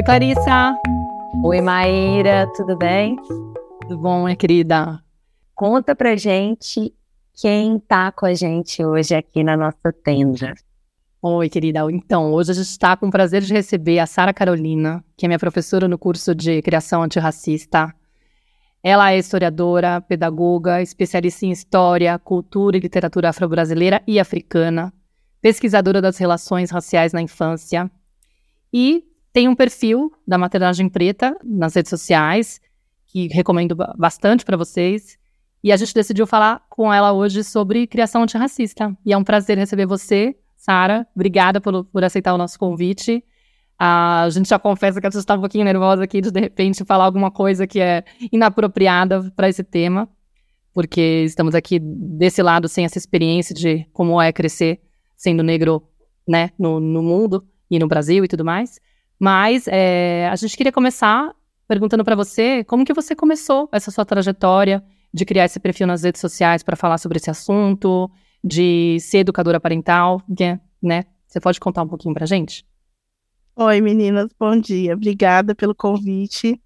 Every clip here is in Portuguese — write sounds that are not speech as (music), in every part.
Oi, Clarissa. Oi, Maíra, tudo bem? Tudo bom, minha querida? Conta pra gente quem tá com a gente hoje aqui na nossa tenda. Oi, querida. Então, hoje a gente está com o prazer de receber a Sara Carolina, que é minha professora no curso de Criação Antirracista. Ela é historiadora, pedagoga, especialista em história, cultura e literatura afro-brasileira e africana, pesquisadora das relações raciais na infância e tem um perfil da Maternagem Preta nas redes sociais, que recomendo bastante para vocês. E a gente decidiu falar com ela hoje sobre criação antirracista. E é um prazer receber você, Sara. Obrigada por, por aceitar o nosso convite. a gente já confessa que a gente está um pouquinho nervosa aqui de, de repente, falar alguma coisa que é inapropriada para esse tema, porque estamos aqui desse lado sem essa experiência de como é crescer sendo negro né, no, no mundo e no Brasil e tudo mais. Mas é, a gente queria começar perguntando para você como que você começou essa sua trajetória de criar esse perfil nas redes sociais para falar sobre esse assunto, de ser educadora parental, que, né? Você pode contar um pouquinho para gente? Oi, meninas, bom dia. Obrigada pelo convite.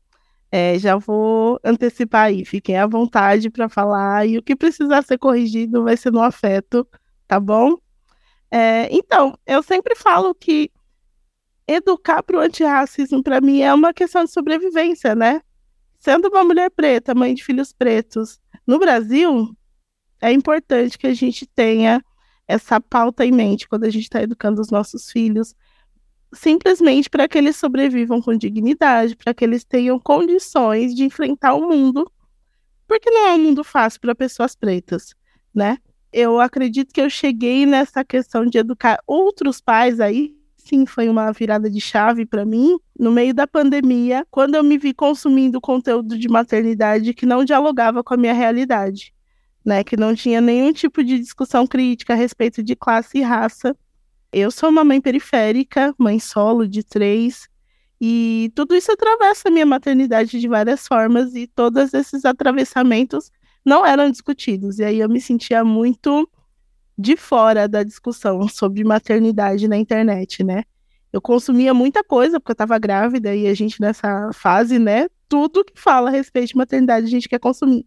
É, já vou antecipar aí, fiquem à vontade para falar e o que precisar ser corrigido vai ser no afeto, tá bom? É, então, eu sempre falo que educar para o antirracismo, para mim, é uma questão de sobrevivência, né? Sendo uma mulher preta, mãe de filhos pretos, no Brasil, é importante que a gente tenha essa pauta em mente quando a gente está educando os nossos filhos, simplesmente para que eles sobrevivam com dignidade, para que eles tenham condições de enfrentar o mundo, porque não é um mundo fácil para pessoas pretas, né? Eu acredito que eu cheguei nessa questão de educar outros pais aí sim foi uma virada de chave para mim no meio da pandemia, quando eu me vi consumindo conteúdo de maternidade que não dialogava com a minha realidade, né, que não tinha nenhum tipo de discussão crítica a respeito de classe e raça. Eu sou uma mãe periférica, mãe solo de três, e tudo isso atravessa a minha maternidade de várias formas, e todos esses atravessamentos não eram discutidos. E aí eu me sentia muito de fora da discussão sobre maternidade na internet, né? Eu consumia muita coisa, porque eu estava grávida e a gente nessa fase, né? Tudo que fala a respeito de maternidade a gente quer consumir.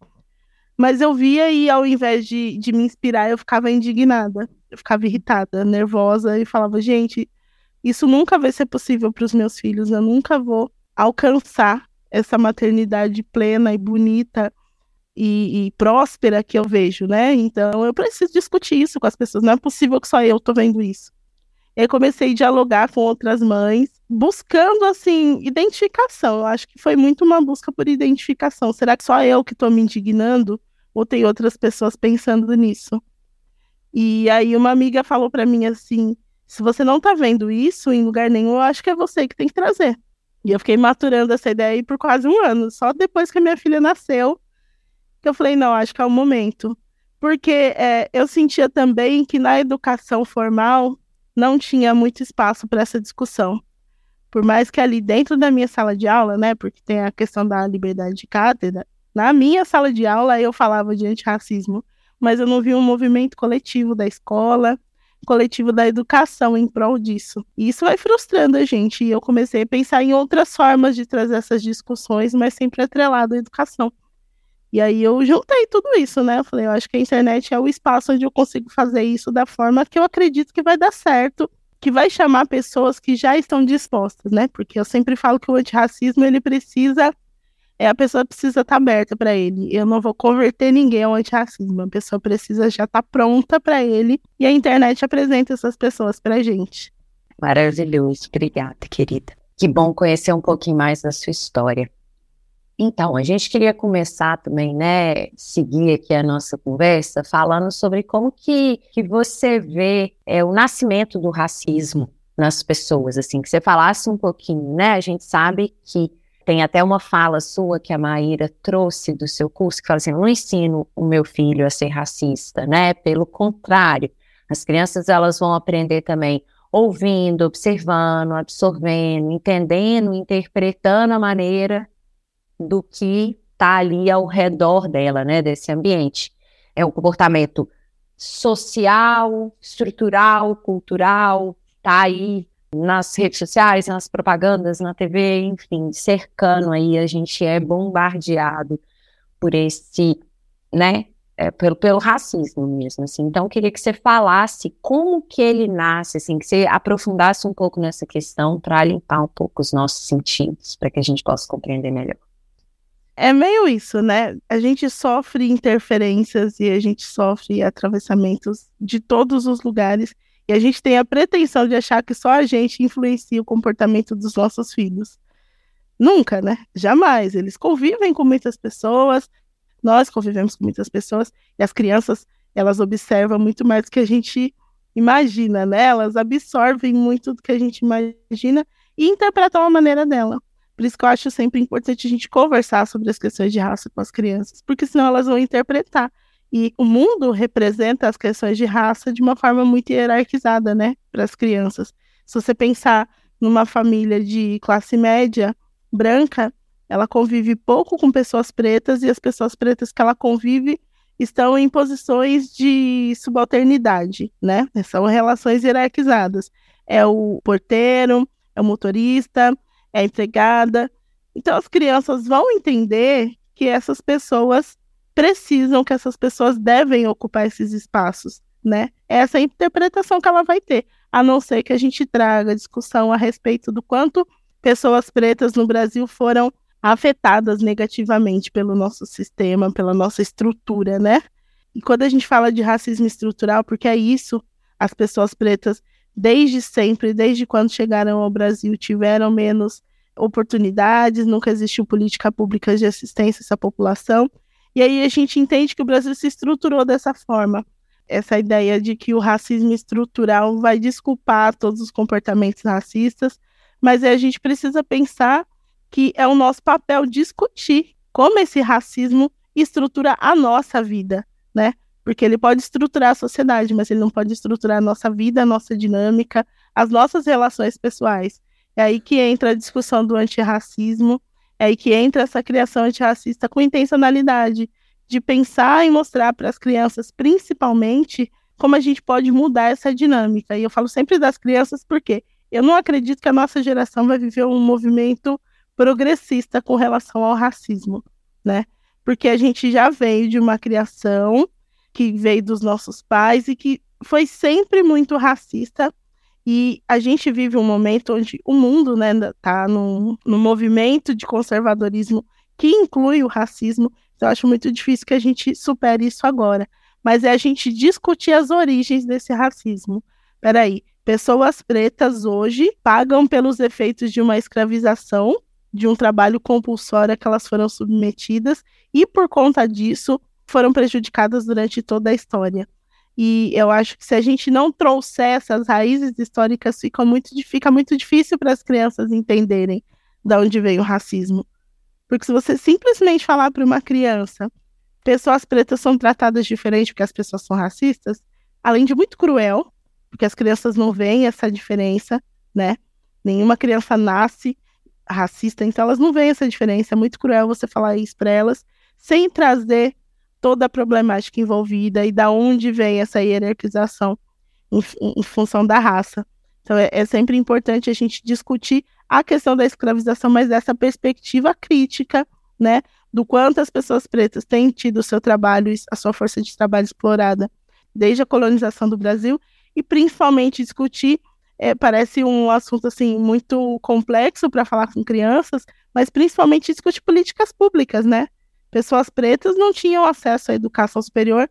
Mas eu via e ao invés de, de me inspirar, eu ficava indignada, eu ficava irritada, nervosa e falava, gente, isso nunca vai ser possível para os meus filhos, eu nunca vou alcançar essa maternidade plena e bonita e, e, próspera que eu vejo, né? Então eu preciso discutir isso com as pessoas. Não é possível que só eu tô vendo isso. E aí comecei a dialogar com outras mães, buscando assim identificação. Eu acho que foi muito uma busca por identificação. Será que só eu que estou me indignando ou tem outras pessoas pensando nisso? E aí uma amiga falou para mim assim: se você não tá vendo isso em lugar nenhum, eu acho que é você que tem que trazer. E eu fiquei maturando essa ideia aí por quase um ano. Só depois que a minha filha nasceu, que eu falei, não, acho que é o momento. Porque é, eu sentia também que na educação formal não tinha muito espaço para essa discussão. Por mais que ali dentro da minha sala de aula, né, porque tem a questão da liberdade de cátedra, na minha sala de aula eu falava de antirracismo, mas eu não vi um movimento coletivo da escola, coletivo da educação em prol disso. E isso vai frustrando a gente. E eu comecei a pensar em outras formas de trazer essas discussões, mas sempre atrelado à educação. E aí eu juntei tudo isso, né? Eu falei, eu acho que a internet é o espaço onde eu consigo fazer isso da forma que eu acredito que vai dar certo, que vai chamar pessoas que já estão dispostas, né? Porque eu sempre falo que o antirracismo ele precisa é a pessoa precisa estar tá aberta para ele. Eu não vou converter ninguém ao antirracismo. A pessoa precisa já estar tá pronta para ele e a internet apresenta essas pessoas para gente. Maravilhoso, obrigada, querida. Que bom conhecer um pouquinho mais da sua história. Então, a gente queria começar também, né, seguir aqui a nossa conversa, falando sobre como que, que você vê é, o nascimento do racismo nas pessoas, assim, que você falasse um pouquinho, né, a gente sabe que tem até uma fala sua que a Maíra trouxe do seu curso, que fala assim, não ensino o meu filho a ser racista, né, pelo contrário, as crianças, elas vão aprender também ouvindo, observando, absorvendo, entendendo, interpretando a maneira do que está ali ao redor dela, né, desse ambiente. É um comportamento social, estrutural, cultural, está aí nas redes sociais, nas propagandas, na TV, enfim, cercando aí, a gente é bombardeado por esse, né, é, pelo, pelo racismo mesmo, assim. Então, queria que você falasse como que ele nasce, assim, que você aprofundasse um pouco nessa questão para limpar um pouco os nossos sentidos, para que a gente possa compreender melhor. É meio isso, né? A gente sofre interferências e a gente sofre atravessamentos de todos os lugares e a gente tem a pretensão de achar que só a gente influencia o comportamento dos nossos filhos. Nunca, né? Jamais. Eles convivem com muitas pessoas, nós convivemos com muitas pessoas, e as crianças, elas observam muito mais do que a gente imagina, né? Elas absorvem muito do que a gente imagina e interpretam a maneira dela. Por isso que eu acho sempre importante a gente conversar sobre as questões de raça com as crianças, porque senão elas vão interpretar. E o mundo representa as questões de raça de uma forma muito hierarquizada, né, para as crianças. Se você pensar numa família de classe média branca, ela convive pouco com pessoas pretas e as pessoas pretas que ela convive estão em posições de subalternidade, né? São relações hierarquizadas. É o porteiro, é o motorista, é empregada. Então as crianças vão entender que essas pessoas precisam, que essas pessoas devem ocupar esses espaços, né? Essa é a interpretação que ela vai ter, a não ser que a gente traga discussão a respeito do quanto pessoas pretas no Brasil foram afetadas negativamente pelo nosso sistema, pela nossa estrutura, né? E quando a gente fala de racismo estrutural, porque é isso, as pessoas pretas, desde sempre, desde quando chegaram ao Brasil, tiveram menos oportunidades, nunca existiu política pública de assistência a essa população, e aí a gente entende que o Brasil se estruturou dessa forma. Essa ideia de que o racismo estrutural vai desculpar todos os comportamentos racistas, mas a gente precisa pensar que é o nosso papel discutir como esse racismo estrutura a nossa vida, né? Porque ele pode estruturar a sociedade, mas ele não pode estruturar a nossa vida, a nossa dinâmica, as nossas relações pessoais. É aí que entra a discussão do antirracismo, é aí que entra essa criação antirracista com intencionalidade de pensar e mostrar para as crianças, principalmente, como a gente pode mudar essa dinâmica. E eu falo sempre das crianças porque eu não acredito que a nossa geração vai viver um movimento progressista com relação ao racismo, né? Porque a gente já veio de uma criação que veio dos nossos pais e que foi sempre muito racista e a gente vive um momento onde o mundo está né, tá num, num movimento de conservadorismo que inclui o racismo. Então, eu acho muito difícil que a gente supere isso agora. Mas é a gente discutir as origens desse racismo. Peraí, pessoas pretas hoje pagam pelos efeitos de uma escravização, de um trabalho compulsório a que elas foram submetidas, e por conta disso foram prejudicadas durante toda a história. E eu acho que se a gente não trouxer essas raízes históricas, fica muito, fica muito difícil para as crianças entenderem de onde vem o racismo. Porque se você simplesmente falar para uma criança, pessoas pretas são tratadas diferente porque as pessoas são racistas, além de muito cruel, porque as crianças não veem essa diferença, né? Nenhuma criança nasce racista, então elas não veem essa diferença. É muito cruel você falar isso para elas, sem trazer toda a problemática envolvida e da onde vem essa hierarquização em, em função da raça. Então é, é, sempre importante a gente discutir a questão da escravização, mas dessa perspectiva crítica, né, do quanto as pessoas pretas têm tido o seu trabalho, a sua força de trabalho explorada desde a colonização do Brasil e principalmente discutir é, parece um assunto assim muito complexo para falar com crianças, mas principalmente discutir políticas públicas, né? Pessoas pretas não tinham acesso à educação superior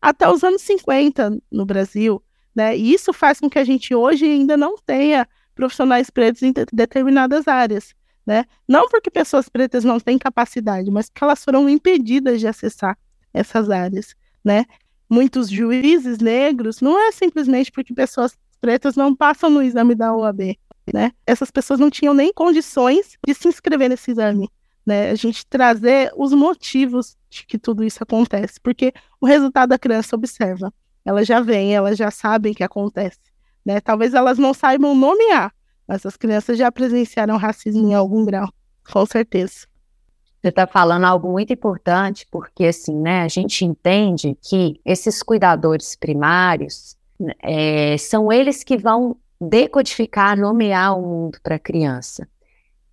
até os anos 50 no Brasil, né? E isso faz com que a gente hoje ainda não tenha profissionais pretos em determinadas áreas, né? Não porque pessoas pretas não têm capacidade, mas porque elas foram impedidas de acessar essas áreas, né? Muitos juízes negros não é simplesmente porque pessoas pretas não passam no exame da OAB, né? Essas pessoas não tinham nem condições de se inscrever nesse exame né? A gente trazer os motivos de que tudo isso acontece, porque o resultado a criança observa, ela já vem, elas já sabem que acontece, né? Talvez elas não saibam nomear, mas as crianças já presenciaram racismo em algum grau, com certeza. Você está falando algo muito importante, porque assim, né, a gente entende que esses cuidadores primários é, são eles que vão decodificar, nomear o mundo para a criança.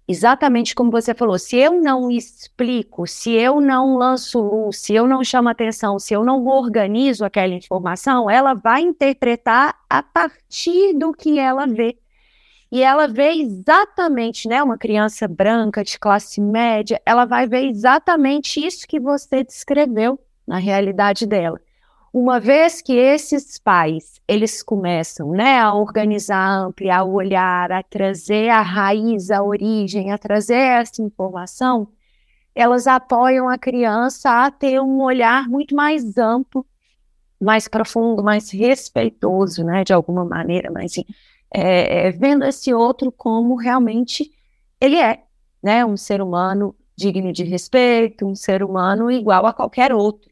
Exatamente como você falou, se eu não explico, se eu não lanço luz, se eu não chamo atenção, se eu não organizo aquela informação, ela vai interpretar a partir do que ela vê. E ela vê exatamente, né, uma criança branca de classe média, ela vai ver exatamente isso que você descreveu na realidade dela. Uma vez que esses pais, eles começam, né, a organizar, a ampliar o olhar, a trazer a raiz, a origem, a trazer essa informação, elas apoiam a criança a ter um olhar muito mais amplo, mais profundo, mais respeitoso, né, de alguma maneira, mas assim, é, é, vendo esse outro como realmente ele é, né, um ser humano digno de respeito, um ser humano igual a qualquer outro.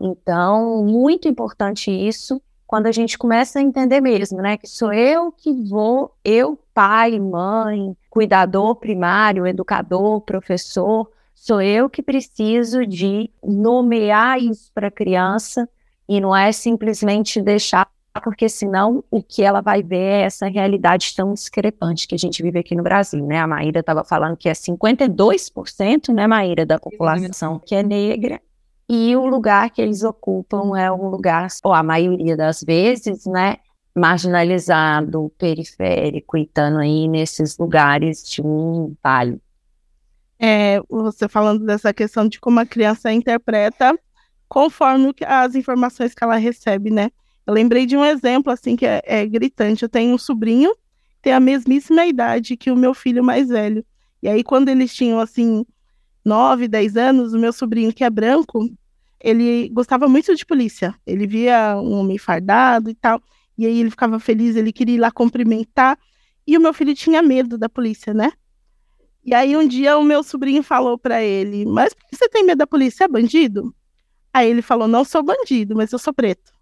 Então, muito importante isso quando a gente começa a entender mesmo, né? Que sou eu que vou, eu, pai, mãe, cuidador primário, educador, professor, sou eu que preciso de nomear isso para a criança e não é simplesmente deixar, porque senão o que ela vai ver é essa realidade tão discrepante que a gente vive aqui no Brasil, né? A Maíra estava falando que é 52%, né, Maíra, da população que é negra e o lugar que eles ocupam é um lugar, ou a maioria das vezes, né, marginalizado, periférico, e estando aí nesses lugares de um vale. É, você falando dessa questão de como a criança interpreta conforme as informações que ela recebe, né? Eu lembrei de um exemplo, assim, que é, é gritante. Eu tenho um sobrinho tem a mesmíssima idade que o meu filho mais velho. E aí, quando eles tinham, assim, 9, 10 anos, o meu sobrinho, que é branco, ele gostava muito de polícia. Ele via um homem fardado e tal, e aí ele ficava feliz, ele queria ir lá cumprimentar, e o meu filho tinha medo da polícia, né? E aí um dia o meu sobrinho falou para ele: "Mas por que você tem medo da polícia? É bandido?" Aí ele falou: "Não sou bandido, mas eu sou preto."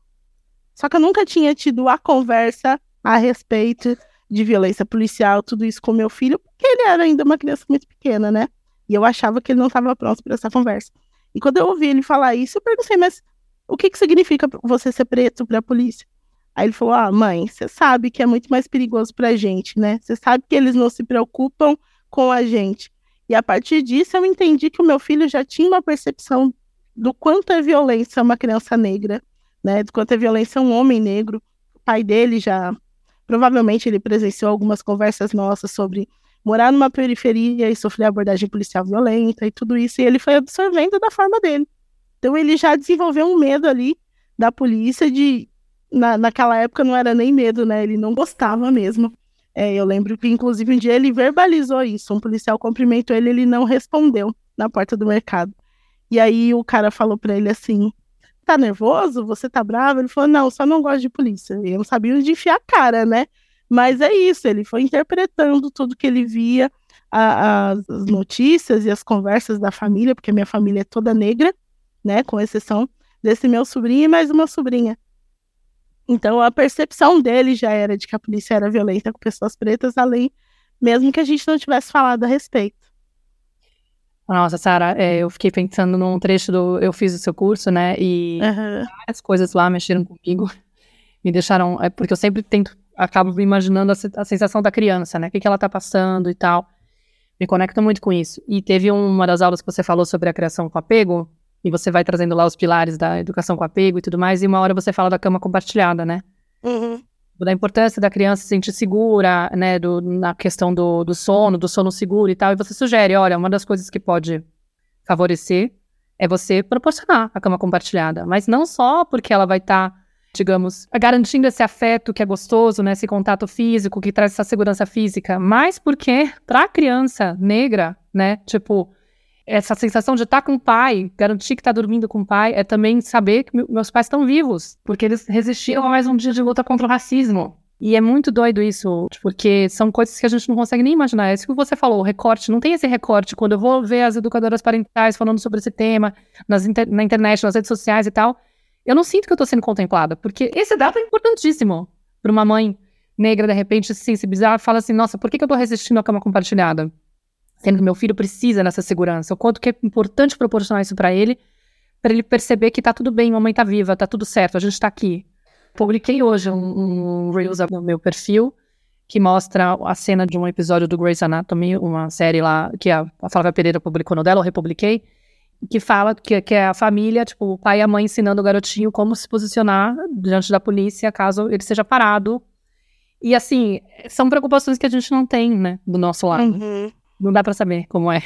Só que eu nunca tinha tido a conversa a respeito de violência policial, tudo isso com meu filho, porque ele era ainda uma criança muito pequena, né? E eu achava que ele não estava pronto para essa conversa. E quando eu ouvi ele falar isso, eu perguntei, mas o que, que significa você ser preto para a polícia? Aí ele falou: Ah, mãe, você sabe que é muito mais perigoso para a gente, né? Você sabe que eles não se preocupam com a gente. E a partir disso, eu entendi que o meu filho já tinha uma percepção do quanto é violência uma criança negra, né? Do quanto é violência um homem negro. O pai dele já, provavelmente, ele presenciou algumas conversas nossas sobre morar numa periferia e sofrer abordagem policial violenta e tudo isso, e ele foi absorvendo da forma dele. Então ele já desenvolveu um medo ali da polícia de na, naquela época não era nem medo, né? Ele não gostava mesmo. É, eu lembro que, inclusive, um dia ele verbalizou isso. Um policial cumprimentou ele, ele não respondeu na porta do mercado. E aí o cara falou para ele assim: tá nervoso? Você tá bravo? Ele falou: não, só não gosto de polícia. E eu não sabia onde enfiar a cara, né? Mas é isso, ele foi interpretando tudo que ele via, a, as notícias e as conversas da família, porque minha família é toda negra, né? Com exceção desse meu sobrinho e mais uma sobrinha. Então a percepção dele já era de que a polícia era violenta com pessoas pretas, além mesmo que a gente não tivesse falado a respeito. Nossa, Sara, é, eu fiquei pensando num trecho do. Eu fiz o seu curso, né? E uhum. várias coisas lá mexeram comigo. (laughs) Me deixaram. É, porque eu sempre tento acabo imaginando a, sensação da criança, né? O que, que ela tá passando e tal. Me conecto muito com isso. E teve uma das aulas que você falou sobre a criação com apego, e você vai trazendo lá os pilares da educação com apego e tudo mais, e uma hora você fala da cama compartilhada, né? Uhum. Da importância da criança se sentir segura, né? Do, na questão do, do sono, do sono seguro e tal. E você sugere, olha, uma das coisas que pode favorecer é você proporcionar a cama compartilhada. Mas não só porque ela vai estar. Tá digamos, garantindo esse afeto que é gostoso, né, esse contato físico que traz essa segurança física, mas porque para a criança negra, né, tipo, essa sensação de estar tá com o pai, garantir que está dormindo com o pai, é também saber que meus pais estão vivos, porque eles resistiram a mais um dia de luta contra o racismo. E é muito doido isso, porque são coisas que a gente não consegue nem imaginar. É isso que você falou, o recorte. Não tem esse recorte. Quando eu vou ver as educadoras parentais falando sobre esse tema nas inter na internet, nas redes sociais e tal, eu não sinto que eu tô sendo contemplada, porque esse dado é importantíssimo para uma mãe negra, de repente, se sensibilizar, fala assim, nossa, por que, que eu tô resistindo à cama compartilhada? Sendo que meu filho precisa dessa segurança. O quanto que é importante proporcionar isso para ele, para ele perceber que tá tudo bem, mamãe tá viva, tá tudo certo, a gente tá aqui. Publiquei hoje um, um Reels no meu perfil que mostra a cena de um episódio do Grey's Anatomy, uma série lá que a, a Flávia Pereira publicou no dela, eu republiquei, que fala que, que é a família, tipo, o pai e a mãe ensinando o garotinho como se posicionar diante da polícia caso ele seja parado. E assim, são preocupações que a gente não tem, né, do nosso lado. Uhum. Não dá para saber como é.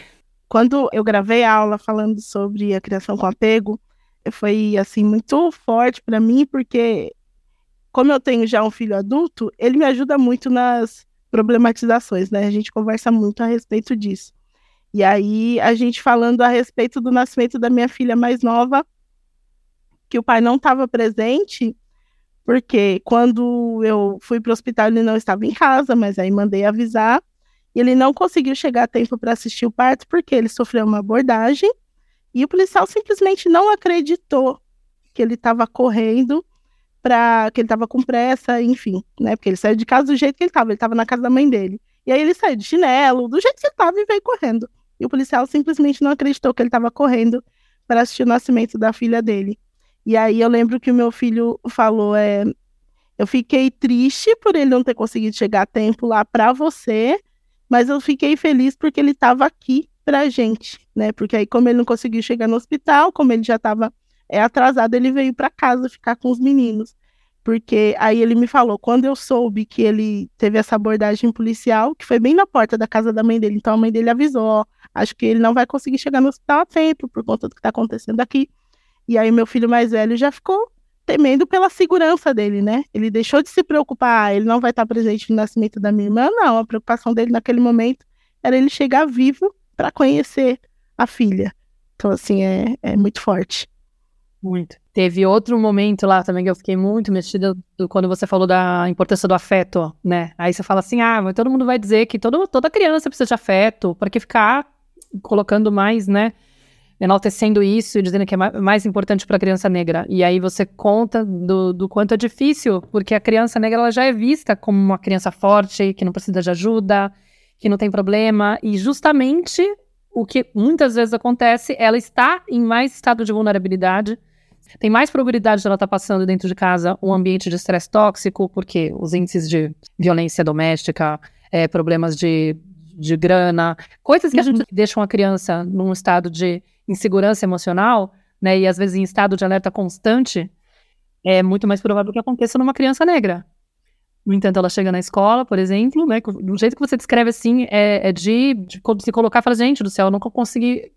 Quando eu gravei a aula falando sobre a criação com apego, foi assim muito forte para mim, porque como eu tenho já um filho adulto, ele me ajuda muito nas problematizações, né? A gente conversa muito a respeito disso. E aí, a gente falando a respeito do nascimento da minha filha mais nova, que o pai não estava presente, porque quando eu fui para o hospital ele não estava em casa, mas aí mandei avisar. E ele não conseguiu chegar a tempo para assistir o parto porque ele sofreu uma abordagem e o policial simplesmente não acreditou que ele estava correndo para que ele estava com pressa, enfim, né? Porque ele saiu de casa do jeito que ele estava, ele estava na casa da mãe dele. E aí ele saiu de chinelo, do jeito que ele estava e veio correndo. E o policial simplesmente não acreditou que ele estava correndo para assistir o nascimento da filha dele. E aí eu lembro que o meu filho falou, é, eu fiquei triste por ele não ter conseguido chegar a tempo lá para você, mas eu fiquei feliz porque ele estava aqui pra gente, né? Porque aí como ele não conseguiu chegar no hospital, como ele já estava é atrasado, ele veio para casa ficar com os meninos. Porque aí ele me falou, quando eu soube que ele teve essa abordagem policial, que foi bem na porta da casa da mãe dele, então a mãe dele avisou, ó, acho que ele não vai conseguir chegar no hospital a tempo por conta do que está acontecendo aqui. E aí meu filho mais velho já ficou temendo pela segurança dele, né? Ele deixou de se preocupar, ele não vai estar presente no nascimento da minha irmã, não, a preocupação dele naquele momento era ele chegar vivo para conhecer a filha. Então, assim, é, é muito forte. Muito. Teve outro momento lá também que eu fiquei muito mexida do, quando você falou da importância do afeto, né? Aí você fala assim, ah, mas todo mundo vai dizer que todo, toda criança precisa de afeto, para que ficar colocando mais, né? Enaltecendo isso e dizendo que é mais importante para a criança negra. E aí você conta do, do quanto é difícil, porque a criança negra ela já é vista como uma criança forte, que não precisa de ajuda, que não tem problema. E justamente o que muitas vezes acontece, ela está em mais estado de vulnerabilidade tem mais probabilidade de ela estar tá passando dentro de casa um ambiente de estresse tóxico, porque os índices de violência doméstica, é, problemas de, de grana, coisas que a gente uhum. deixa uma criança num estado de insegurança emocional, né, e às vezes em estado de alerta constante, é muito mais provável que aconteça numa criança negra. No entanto, ela chega na escola, por exemplo, né, do jeito que você descreve assim, é, é de, de, se colocar e falar, gente do céu, eu nunca consegui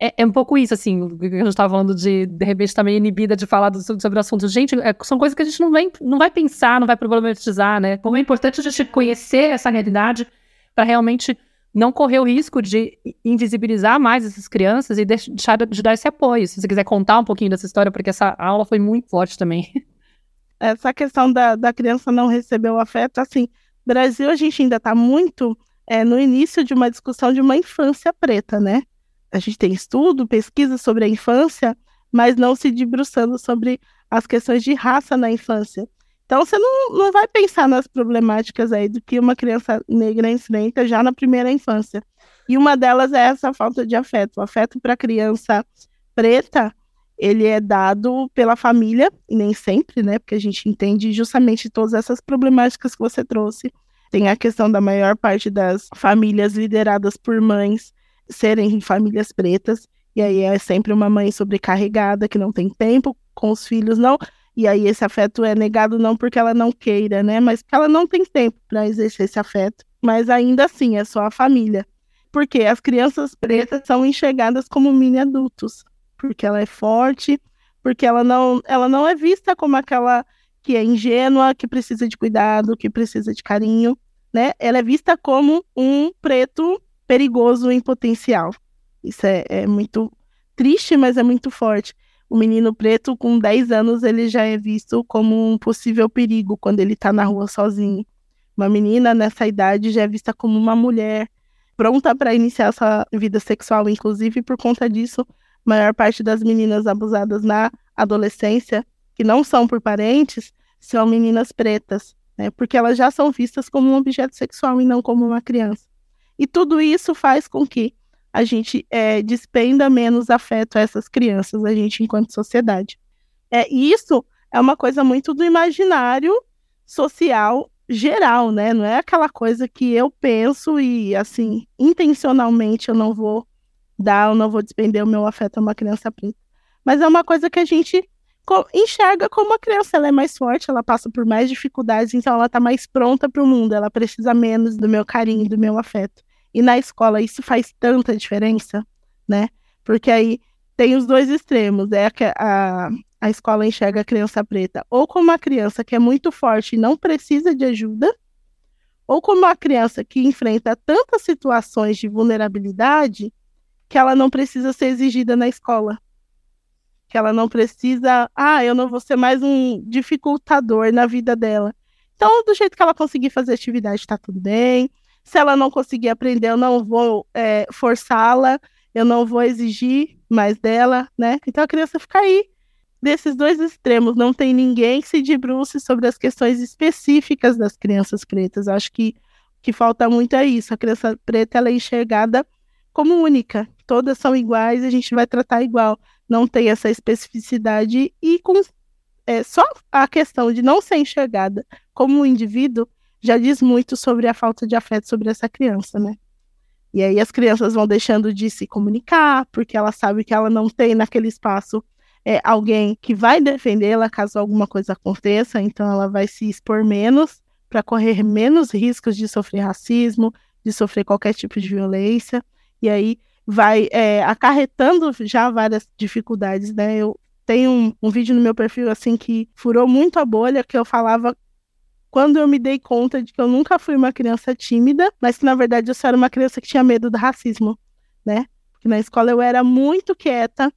é, é, um pouco isso, assim, que a gente estava falando de, de repente, estar meio inibida de falar do, sobre o assunto. Gente, é, são coisas que a gente não vai, não vai pensar, não vai problematizar, né? Como é importante a gente conhecer essa realidade para realmente não correr o risco de invisibilizar mais essas crianças e deixar de dar esse apoio. Se você quiser contar um pouquinho dessa história, porque essa aula foi muito forte também. (laughs) Essa questão da, da criança não receber o afeto, assim, Brasil a gente ainda está muito é, no início de uma discussão de uma infância preta, né? a gente tem estudo, pesquisa sobre a infância, mas não se debruçando sobre as questões de raça na infância. Então, você não, não vai pensar nas problemáticas aí do que uma criança negra enfrenta já na primeira infância. E uma delas é essa falta de afeto. O afeto para a criança preta, ele é dado pela família, e nem sempre, né? Porque a gente entende justamente todas essas problemáticas que você trouxe. Tem a questão da maior parte das famílias lideradas por mães serem famílias pretas, e aí é sempre uma mãe sobrecarregada que não tem tempo com os filhos, não. E aí esse afeto é negado não porque ela não queira, né, mas porque ela não tem tempo para exercer esse afeto. Mas ainda assim é só a família. Porque as crianças pretas são enxergadas como mini adultos, porque ela é forte, porque ela não, ela não é vista como aquela que é ingênua, que precisa de cuidado, que precisa de carinho, né? Ela é vista como um preto perigoso em potencial. Isso é, é muito triste, mas é muito forte. O menino preto, com 10 anos, ele já é visto como um possível perigo quando ele está na rua sozinho. Uma menina nessa idade já é vista como uma mulher pronta para iniciar sua vida sexual, inclusive por conta disso, a maior parte das meninas abusadas na adolescência, que não são por parentes, são meninas pretas, né? Porque elas já são vistas como um objeto sexual e não como uma criança. E tudo isso faz com que a gente é, despenda menos afeto a essas crianças, a gente enquanto sociedade. É, isso é uma coisa muito do imaginário social geral, né? Não é aquela coisa que eu penso e, assim, intencionalmente eu não vou dar, eu não vou despender o meu afeto a uma criança preta. Mas é uma coisa que a gente enxerga como a criança ela é mais forte, ela passa por mais dificuldades, então ela está mais pronta para o mundo, ela precisa menos do meu carinho, do meu afeto. E na escola isso faz tanta diferença, né? Porque aí tem os dois extremos, é a, a, a escola enxerga a criança preta ou como uma criança que é muito forte e não precisa de ajuda, ou como uma criança que enfrenta tantas situações de vulnerabilidade que ela não precisa ser exigida na escola que ela não precisa, ah, eu não vou ser mais um dificultador na vida dela. Então, do jeito que ela conseguir fazer atividade, está tudo bem. Se ela não conseguir aprender, eu não vou é, forçá-la, eu não vou exigir mais dela, né? Então a criança fica aí. Desses dois extremos, não tem ninguém que se debruce sobre as questões específicas das crianças pretas. Acho que que falta muito é isso. A criança preta ela é enxergada como única. Todas são iguais, a gente vai tratar igual não tem essa especificidade e com é, só a questão de não ser enxergada como um indivíduo já diz muito sobre a falta de afeto sobre essa criança, né? E aí as crianças vão deixando de se comunicar, porque ela sabe que ela não tem naquele espaço é, alguém que vai defendê-la caso alguma coisa aconteça, então ela vai se expor menos para correr menos riscos de sofrer racismo, de sofrer qualquer tipo de violência. E aí vai é, acarretando já várias dificuldades, né? Eu tenho um, um vídeo no meu perfil assim que furou muito a bolha, que eu falava quando eu me dei conta de que eu nunca fui uma criança tímida, mas que na verdade eu só era uma criança que tinha medo do racismo, né? Porque na escola eu era muito quieta,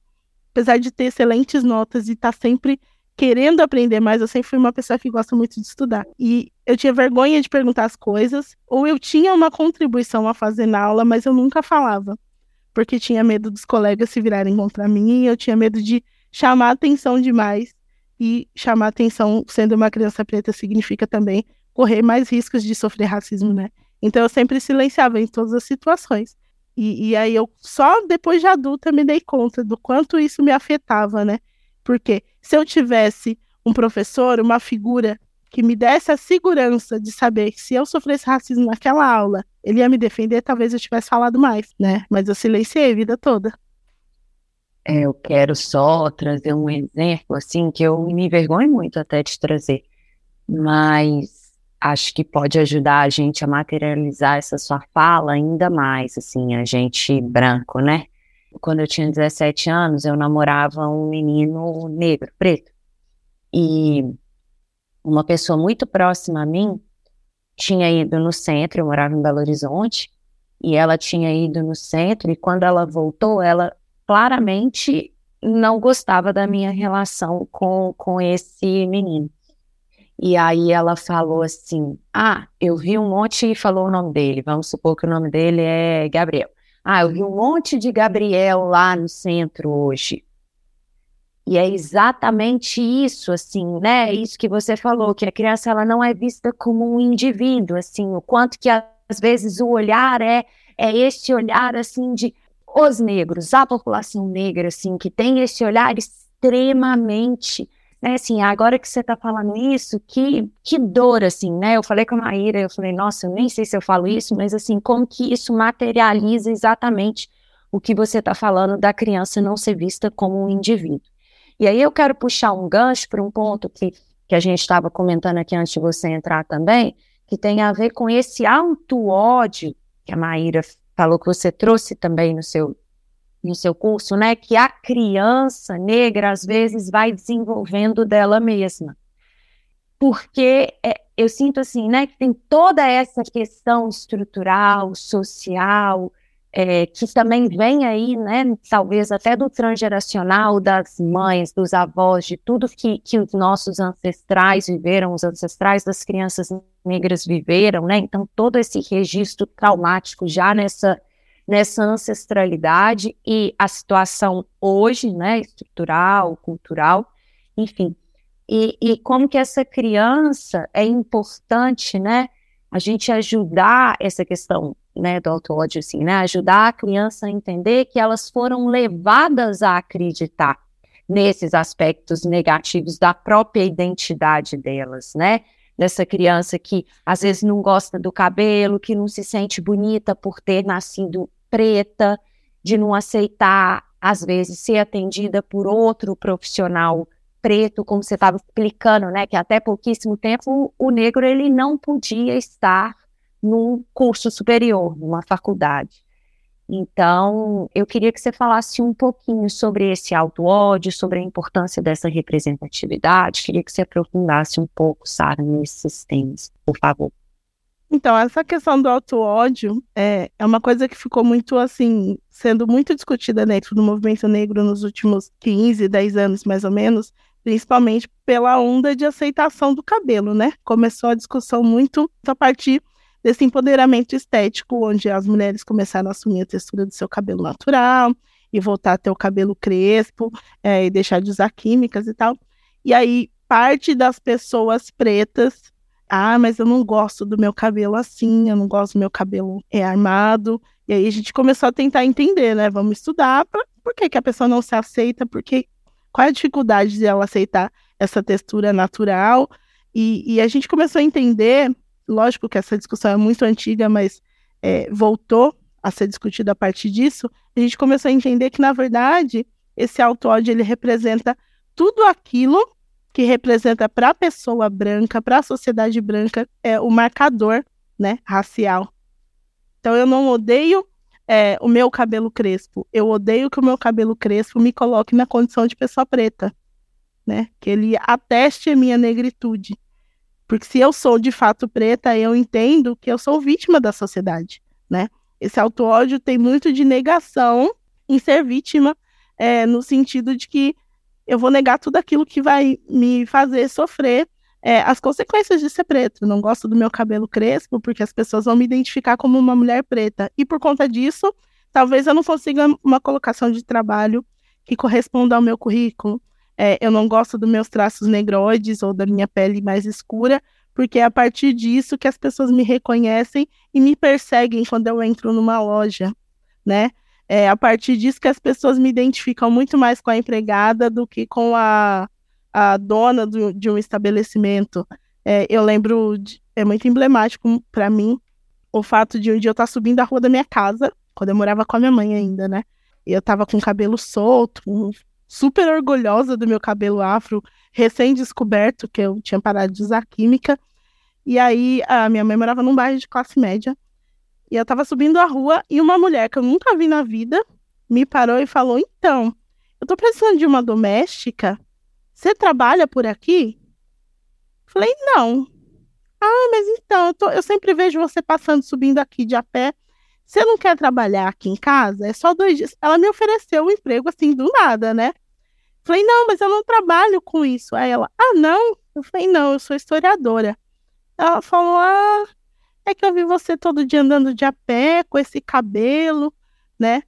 apesar de ter excelentes notas e estar tá sempre querendo aprender mais, eu sempre fui uma pessoa que gosta muito de estudar. E eu tinha vergonha de perguntar as coisas, ou eu tinha uma contribuição a fazer na aula, mas eu nunca falava porque tinha medo dos colegas se virarem contra mim, eu tinha medo de chamar atenção demais. E chamar atenção, sendo uma criança preta, significa também correr mais riscos de sofrer racismo, né? Então eu sempre silenciava em todas as situações. E, e aí eu só depois de adulta me dei conta do quanto isso me afetava, né? Porque se eu tivesse um professor, uma figura que me desse a segurança de saber que se eu sofresse racismo naquela aula, ele ia me defender, talvez eu tivesse falado mais, né? Mas eu silenciei a vida toda. É, eu quero só trazer um exemplo, assim, que eu me envergonho muito até de trazer, mas acho que pode ajudar a gente a materializar essa sua fala ainda mais, assim, a gente branco, né? Quando eu tinha 17 anos, eu namorava um menino negro, preto. E uma pessoa muito próxima a mim tinha ido no centro, eu morava em Belo Horizonte, e ela tinha ido no centro, e quando ela voltou, ela claramente não gostava da minha relação com, com esse menino. E aí ela falou assim: Ah, eu vi um monte e falou o nome dele. Vamos supor que o nome dele é Gabriel. Ah, eu vi um monte de Gabriel lá no centro hoje. E é exatamente isso, assim, né? Isso que você falou, que a criança ela não é vista como um indivíduo, assim, o quanto que às vezes o olhar é é este olhar assim de os negros, a população negra, assim, que tem esse olhar extremamente, né? Assim, agora que você está falando isso, que que dor, assim, né? Eu falei com a Maíra, eu falei, nossa, eu nem sei se eu falo isso, mas assim, como que isso materializa exatamente o que você está falando da criança não ser vista como um indivíduo. E aí eu quero puxar um gancho para um ponto que, que a gente estava comentando aqui antes de você entrar também, que tem a ver com esse auto-ódio que a Maíra falou que você trouxe também no seu, no seu curso, né? Que a criança negra, às vezes, vai desenvolvendo dela mesma. Porque é, eu sinto assim, né, que tem toda essa questão estrutural, social, é, que também vem aí, né, talvez até do transgeracional das mães, dos avós, de tudo que, que os nossos ancestrais viveram, os ancestrais das crianças negras viveram, né, então todo esse registro traumático já nessa, nessa ancestralidade e a situação hoje, né, estrutural, cultural, enfim, e, e como que essa criança é importante, né, a gente ajudar essa questão né, do auto-ódio, assim, né, ajudar a criança a entender que elas foram levadas a acreditar nesses aspectos negativos da própria identidade delas, né? Dessa criança que às vezes não gosta do cabelo, que não se sente bonita por ter nascido preta, de não aceitar, às vezes, ser atendida por outro profissional preto, como você estava explicando, né? Que até pouquíssimo tempo o negro ele não podia estar num curso superior, numa faculdade. Então, eu queria que você falasse um pouquinho sobre esse auto-ódio, sobre a importância dessa representatividade. Queria que você aprofundasse um pouco, Sara, nesses temas, por favor. Então, essa questão do auto-ódio é, é uma coisa que ficou muito, assim, sendo muito discutida dentro do movimento negro nos últimos 15, 10 anos, mais ou menos, principalmente pela onda de aceitação do cabelo, né? Começou a discussão muito a partir desse empoderamento estético, onde as mulheres começaram a assumir a textura do seu cabelo natural e voltar a ter o cabelo crespo é, e deixar de usar químicas e tal. E aí, parte das pessoas pretas, ah, mas eu não gosto do meu cabelo assim, eu não gosto do meu cabelo é armado. E aí a gente começou a tentar entender, né? Vamos estudar pra, por que, que a pessoa não se aceita, porque qual é a dificuldade de ela aceitar essa textura natural. E, e a gente começou a entender lógico que essa discussão é muito antiga, mas é, voltou a ser discutida a partir disso, a gente começou a entender que, na verdade, esse auto-ódio ele representa tudo aquilo que representa para a pessoa branca, para a sociedade branca, é o marcador né, racial. Então, eu não odeio é, o meu cabelo crespo, eu odeio que o meu cabelo crespo me coloque na condição de pessoa preta, né? Que ele ateste a minha negritude. Porque se eu sou de fato preta, eu entendo que eu sou vítima da sociedade, né? Esse auto-ódio tem muito de negação em ser vítima, é, no sentido de que eu vou negar tudo aquilo que vai me fazer sofrer é, as consequências de ser preto. não gosto do meu cabelo crespo, porque as pessoas vão me identificar como uma mulher preta. E por conta disso, talvez eu não consiga uma colocação de trabalho que corresponda ao meu currículo é, eu não gosto dos meus traços negroides ou da minha pele mais escura, porque é a partir disso que as pessoas me reconhecem e me perseguem quando eu entro numa loja, né? É a partir disso que as pessoas me identificam muito mais com a empregada do que com a, a dona do, de um estabelecimento. É, eu lembro, de, é muito emblemático para mim o fato de um dia eu estar subindo a rua da minha casa, quando eu morava com a minha mãe ainda, né? E eu tava com o cabelo solto, super orgulhosa do meu cabelo afro recém-descoberto, que eu tinha parado de usar química. E aí, a minha mãe morava num bairro de classe média. E eu tava subindo a rua e uma mulher que eu nunca vi na vida me parou e falou: Então, eu tô precisando de uma doméstica. Você trabalha por aqui? Falei: Não. Ah, mas então, eu, tô, eu sempre vejo você passando, subindo aqui de a pé. Você não quer trabalhar aqui em casa? É só dois dias. Ela me ofereceu um emprego assim do nada, né? Falei, não, mas eu não trabalho com isso. Aí ela, ah, não? Eu falei, não, eu sou historiadora. Ela falou, ah, é que eu vi você todo dia andando de a pé, com esse cabelo, né?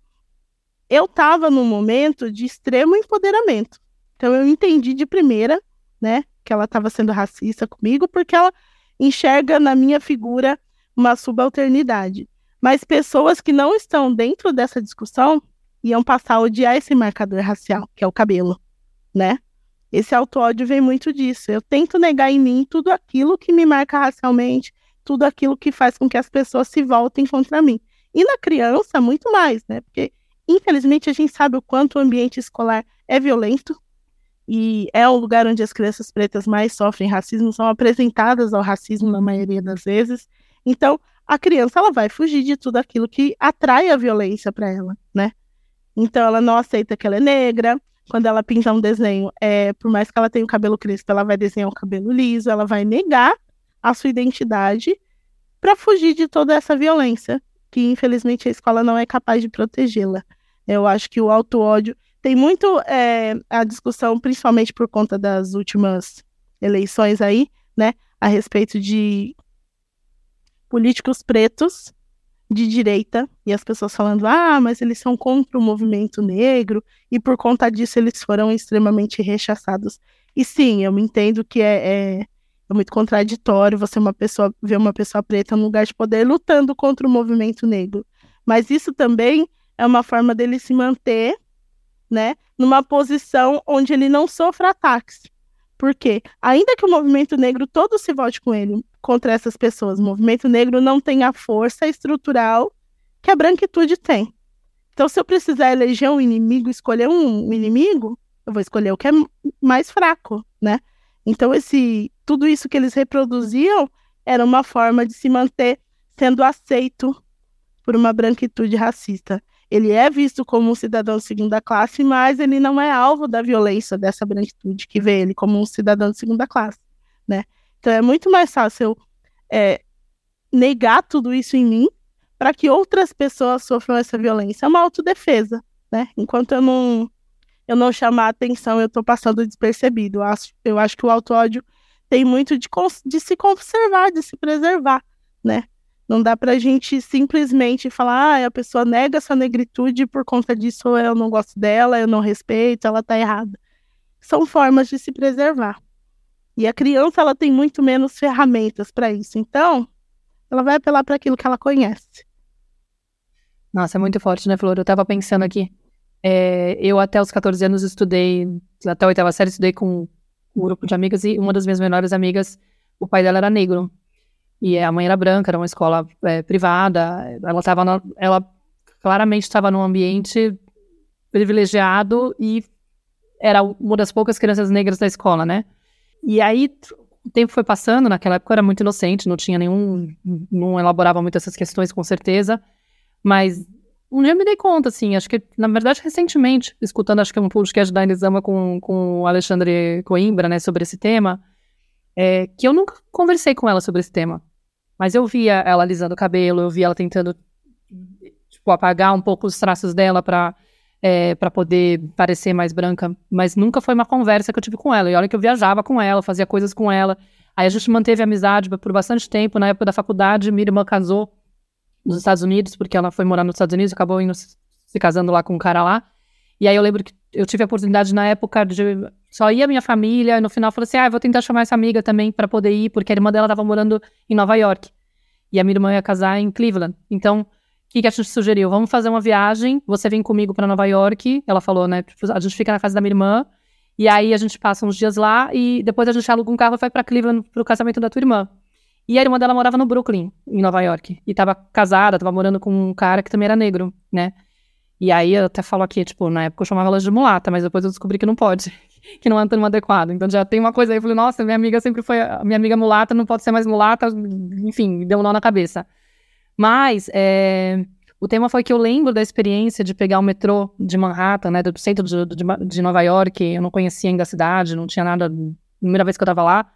Eu tava num momento de extremo empoderamento. Então eu entendi de primeira, né, que ela estava sendo racista comigo, porque ela enxerga na minha figura uma subalternidade. Mas pessoas que não estão dentro dessa discussão iam passar a odiar esse marcador racial, que é o cabelo né? Esse auto-ódio vem muito disso. Eu tento negar em mim tudo aquilo que me marca racialmente, tudo aquilo que faz com que as pessoas se voltem contra mim. E na criança, muito mais, né? Porque, infelizmente, a gente sabe o quanto o ambiente escolar é violento e é o lugar onde as crianças pretas mais sofrem racismo, são apresentadas ao racismo na maioria das vezes. Então, a criança ela vai fugir de tudo aquilo que atrai a violência para ela, né? Então, ela não aceita que ela é negra, quando ela pinta um desenho, é, por mais que ela tenha o cabelo crespo, ela vai desenhar o cabelo liso, ela vai negar a sua identidade para fugir de toda essa violência, que infelizmente a escola não é capaz de protegê-la. Eu acho que o auto-ódio tem muito é, a discussão, principalmente por conta das últimas eleições aí, né, a respeito de políticos pretos de direita e as pessoas falando, ah, mas eles são contra o movimento negro e por conta disso eles foram extremamente rechaçados. E sim, eu me entendo que é, é, é muito contraditório você uma pessoa ver uma pessoa preta no lugar de poder lutando contra o movimento negro. Mas isso também é uma forma dele se manter né, numa posição onde ele não sofra ataques. Porque, ainda que o movimento negro todo se volte com ele contra essas pessoas, o movimento negro não tem a força estrutural que a branquitude tem. Então, se eu precisar eleger um inimigo, escolher um inimigo, eu vou escolher o que é mais fraco, né? Então, esse, tudo isso que eles reproduziam era uma forma de se manter sendo aceito por uma branquitude racista. Ele é visto como um cidadão de segunda classe, mas ele não é alvo da violência dessa branquitude que vê ele como um cidadão de segunda classe, né? Então é muito mais fácil é, negar tudo isso em mim para que outras pessoas sofram essa violência. É uma autodefesa, né? Enquanto eu não eu não chamar atenção, eu estou passando despercebido. Eu acho, eu acho que o auto-ódio tem muito de, de se conservar, de se preservar, né? Não dá pra gente simplesmente falar, ah, a pessoa nega sua negritude por conta disso, eu não gosto dela, eu não respeito, ela tá errada. São formas de se preservar. E a criança, ela tem muito menos ferramentas para isso. Então, ela vai apelar para aquilo que ela conhece. Nossa, é muito forte, né, Flor? Eu tava pensando aqui. É, eu até os 14 anos estudei, até a oitava série, estudei com um grupo de amigas e uma das minhas melhores amigas, o pai dela era negro. E a mãe era branca, era uma escola é, privada. Ela estava, ela claramente estava num ambiente privilegiado e era uma das poucas crianças negras da escola, né? E aí o tempo foi passando, naquela época eu era muito inocente, não tinha nenhum, não elaborava muito essas questões com certeza, mas um dia eu me dei conta, assim, acho que, na verdade, recentemente, escutando, acho que um podcast da Elisama com, com o Alexandre Coimbra, né, sobre esse tema, é, que eu nunca conversei com ela sobre esse tema. Mas eu via ela alisando o cabelo, eu via ela tentando tipo, apagar um pouco os traços dela para é, para poder parecer mais branca, mas nunca foi uma conversa que eu tive com ela. E olha que eu viajava com ela, fazia coisas com ela. Aí a gente manteve amizade por bastante tempo. Na época da faculdade, minha irmã casou nos Estados Unidos, porque ela foi morar nos Estados Unidos, acabou indo se casando lá com um cara lá. E aí eu lembro que eu tive a oportunidade na época de só ia minha família, e no final falou assim: "Ah, vou tentar chamar essa amiga também para poder ir, porque a irmã dela estava morando em Nova York e a minha irmã ia casar em Cleveland". Então, o que, que a gente sugeriu? Vamos fazer uma viagem, você vem comigo para Nova York. Ela falou, né? Tipo, a gente fica na casa da minha irmã, e aí a gente passa uns dias lá, e depois a gente aluga um carro e vai para Cleveland pro casamento da tua irmã. E a irmã dela morava no Brooklyn, em Nova York. E tava casada, tava morando com um cara que também era negro, né? E aí eu até falo aqui, tipo, na época eu chamava ela de mulata, mas depois eu descobri que não pode, que não é tão adequado. Então já tem uma coisa aí, eu falei, nossa, minha amiga sempre foi, minha amiga mulata, não pode ser mais mulata, enfim, deu um nó na cabeça. Mas, é, o tema foi que eu lembro da experiência de pegar o metrô de Manhattan, né, do centro de, de, de Nova York, eu não conhecia ainda a cidade, não tinha nada, primeira vez que eu tava lá.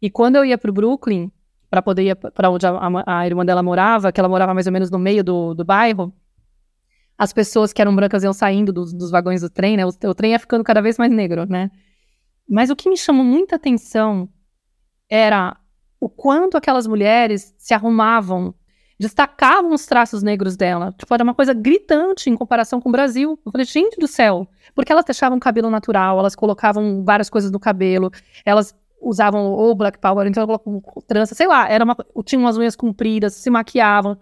E quando eu ia pro Brooklyn, para poder ir para onde a, a, a, irmã dela morava, que ela morava mais ou menos no meio do, do bairro, as pessoas que eram brancas iam saindo dos, dos vagões do trem, né? O, o, trem ia ficando cada vez mais negro, né? Mas o que me chamou muita atenção era o quanto aquelas mulheres se arrumavam, destacavam os traços negros dela. Tipo, era uma coisa gritante em comparação com o Brasil. Eu falei, gente do céu, porque elas deixavam o cabelo natural, elas colocavam várias coisas no cabelo, elas usavam ou Black Power, então ela colocava trança, sei lá, era uma, tinha umas unhas compridas, se maquiavam.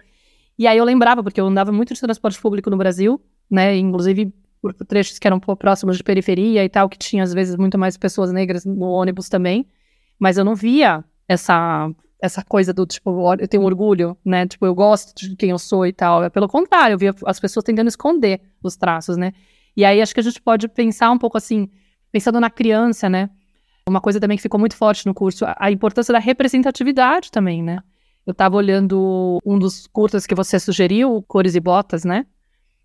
E aí eu lembrava, porque eu andava muito de transporte público no Brasil, né? Inclusive por trechos que eram próximos de periferia e tal, que tinha às vezes muito mais pessoas negras no ônibus também. Mas eu não via essa essa coisa do tipo, eu tenho orgulho, né? Tipo, eu gosto de quem eu sou e tal. É pelo contrário, eu via as pessoas tentando esconder os traços, né? E aí acho que a gente pode pensar um pouco assim, pensando na criança, né? Uma coisa também que ficou muito forte no curso, a importância da representatividade também, né? Eu tava olhando um dos curtas que você sugeriu, Cores e Botas, né?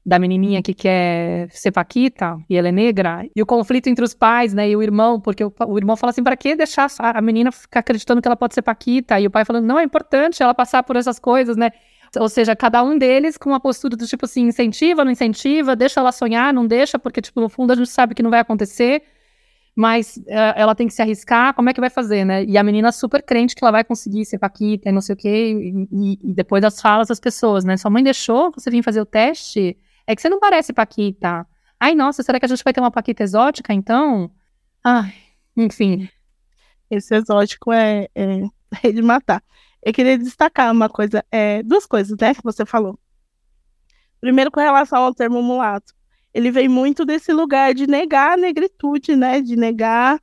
Da menininha que quer ser paquita e ela é negra. E o conflito entre os pais, né? E o irmão, porque o, o irmão fala assim: pra que deixar a menina ficar acreditando que ela pode ser paquita? E o pai falando: não, é importante ela passar por essas coisas, né? Ou seja, cada um deles com uma postura do tipo assim: incentiva, não incentiva, deixa ela sonhar, não deixa, porque, tipo, no fundo a gente sabe que não vai acontecer mas uh, ela tem que se arriscar, como é que vai fazer, né? E a menina super crente que ela vai conseguir ser paquita e não sei o quê, e, e, depois das falas das pessoas, né? Sua mãe deixou você vir fazer o teste? É que você não parece paquita. Ai, nossa, será que a gente vai ter uma paquita exótica, então? Ai, enfim. Esse exótico é, é, é de matar. Eu queria destacar uma coisa, é, duas coisas, né, que você falou. Primeiro, com relação ao termo mulato. Ele vem muito desse lugar de negar a negritude, né? De negar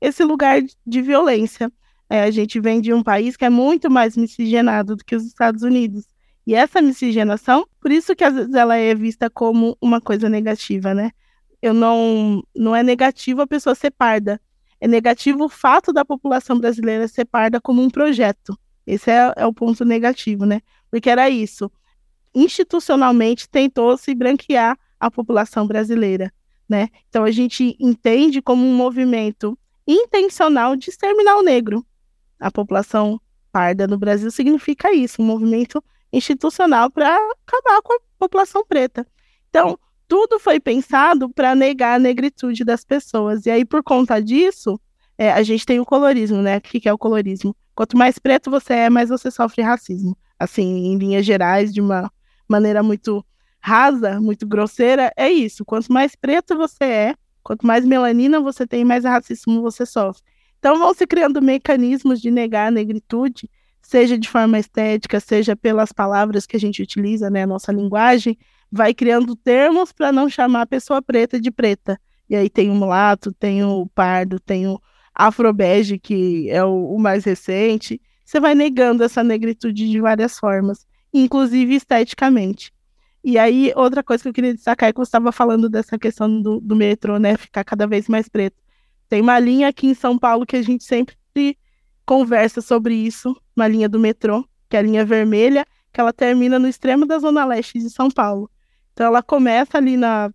esse lugar de violência. É, a gente vem de um país que é muito mais miscigenado do que os Estados Unidos. E essa miscigenação, por isso que às vezes ela é vista como uma coisa negativa, né? Eu não, não é negativo a pessoa ser parda. É negativo o fato da população brasileira ser parda como um projeto. Esse é, é o ponto negativo, né? Porque era isso. Institucionalmente tentou se branquear a população brasileira, né? Então a gente entende como um movimento intencional de exterminar o negro. A população parda no Brasil significa isso, um movimento institucional para acabar com a população preta. Então, tudo foi pensado para negar a negritude das pessoas. E aí, por conta disso, é, a gente tem o colorismo, né? O que, que é o colorismo? Quanto mais preto você é, mais você sofre racismo. Assim, em linhas gerais, de uma maneira muito rasa, muito grosseira, é isso. Quanto mais preto você é, quanto mais melanina você tem, mais racismo você sofre. Então vão se criando mecanismos de negar a negritude, seja de forma estética, seja pelas palavras que a gente utiliza, né, a nossa linguagem, vai criando termos para não chamar a pessoa preta de preta. E aí tem o mulato, tem o pardo, tem o afrobege, que é o, o mais recente. Você vai negando essa negritude de várias formas, inclusive esteticamente. E aí, outra coisa que eu queria destacar é que você estava falando dessa questão do, do metrô, né? Ficar cada vez mais preto. Tem uma linha aqui em São Paulo que a gente sempre conversa sobre isso, uma linha do metrô, que é a linha vermelha, que ela termina no extremo da zona leste de São Paulo. Então ela começa ali na,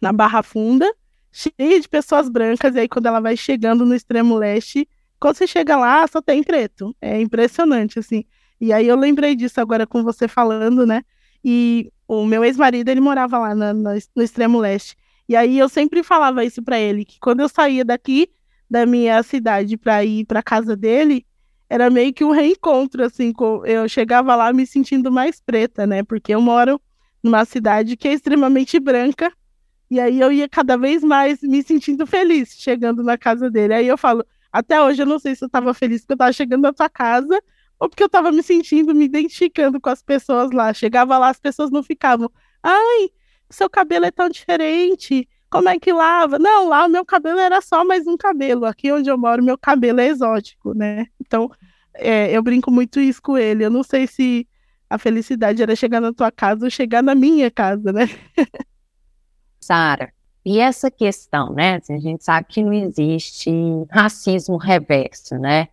na Barra Funda, cheia de pessoas brancas, e aí quando ela vai chegando no extremo leste, quando você chega lá, só tem preto. É impressionante, assim. E aí eu lembrei disso agora com você falando, né? E o meu ex-marido, ele morava lá na, na, no extremo leste. E aí eu sempre falava isso para ele, que quando eu saía daqui da minha cidade para ir para casa dele, era meio que um reencontro, assim, com, eu chegava lá me sentindo mais preta, né? Porque eu moro numa cidade que é extremamente branca, e aí eu ia cada vez mais me sentindo feliz chegando na casa dele. Aí eu falo, até hoje eu não sei se eu estava feliz porque eu estava chegando na sua casa ou porque eu estava me sentindo, me identificando com as pessoas lá. Chegava lá, as pessoas não ficavam, ai, seu cabelo é tão diferente, como é que lava? Não, lá o meu cabelo era só mais um cabelo. Aqui onde eu moro, meu cabelo é exótico, né? Então, é, eu brinco muito isso com ele. Eu não sei se a felicidade era chegar na tua casa ou chegar na minha casa, né? (laughs) Sara, e essa questão, né? A gente sabe que não existe racismo reverso, né?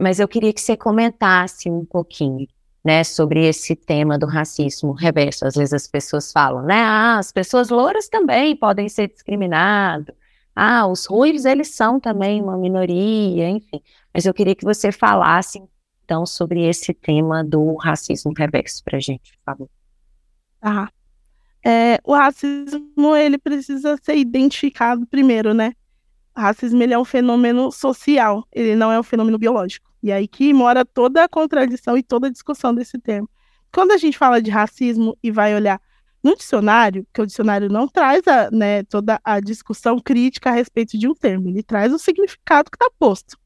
Mas eu queria que você comentasse um pouquinho, né, sobre esse tema do racismo reverso. Às vezes as pessoas falam, né, ah, as pessoas louras também podem ser discriminadas. Ah, os ruivos, eles são também uma minoria, enfim. Mas eu queria que você falasse, então, sobre esse tema do racismo reverso para gente, por favor. Ah, é, o racismo, ele precisa ser identificado primeiro, né? Racismo ele é um fenômeno social, ele não é um fenômeno biológico. E aí que mora toda a contradição e toda a discussão desse termo. Quando a gente fala de racismo e vai olhar no dicionário, que o dicionário não traz a, né, toda a discussão crítica a respeito de um termo, ele traz o significado que está posto.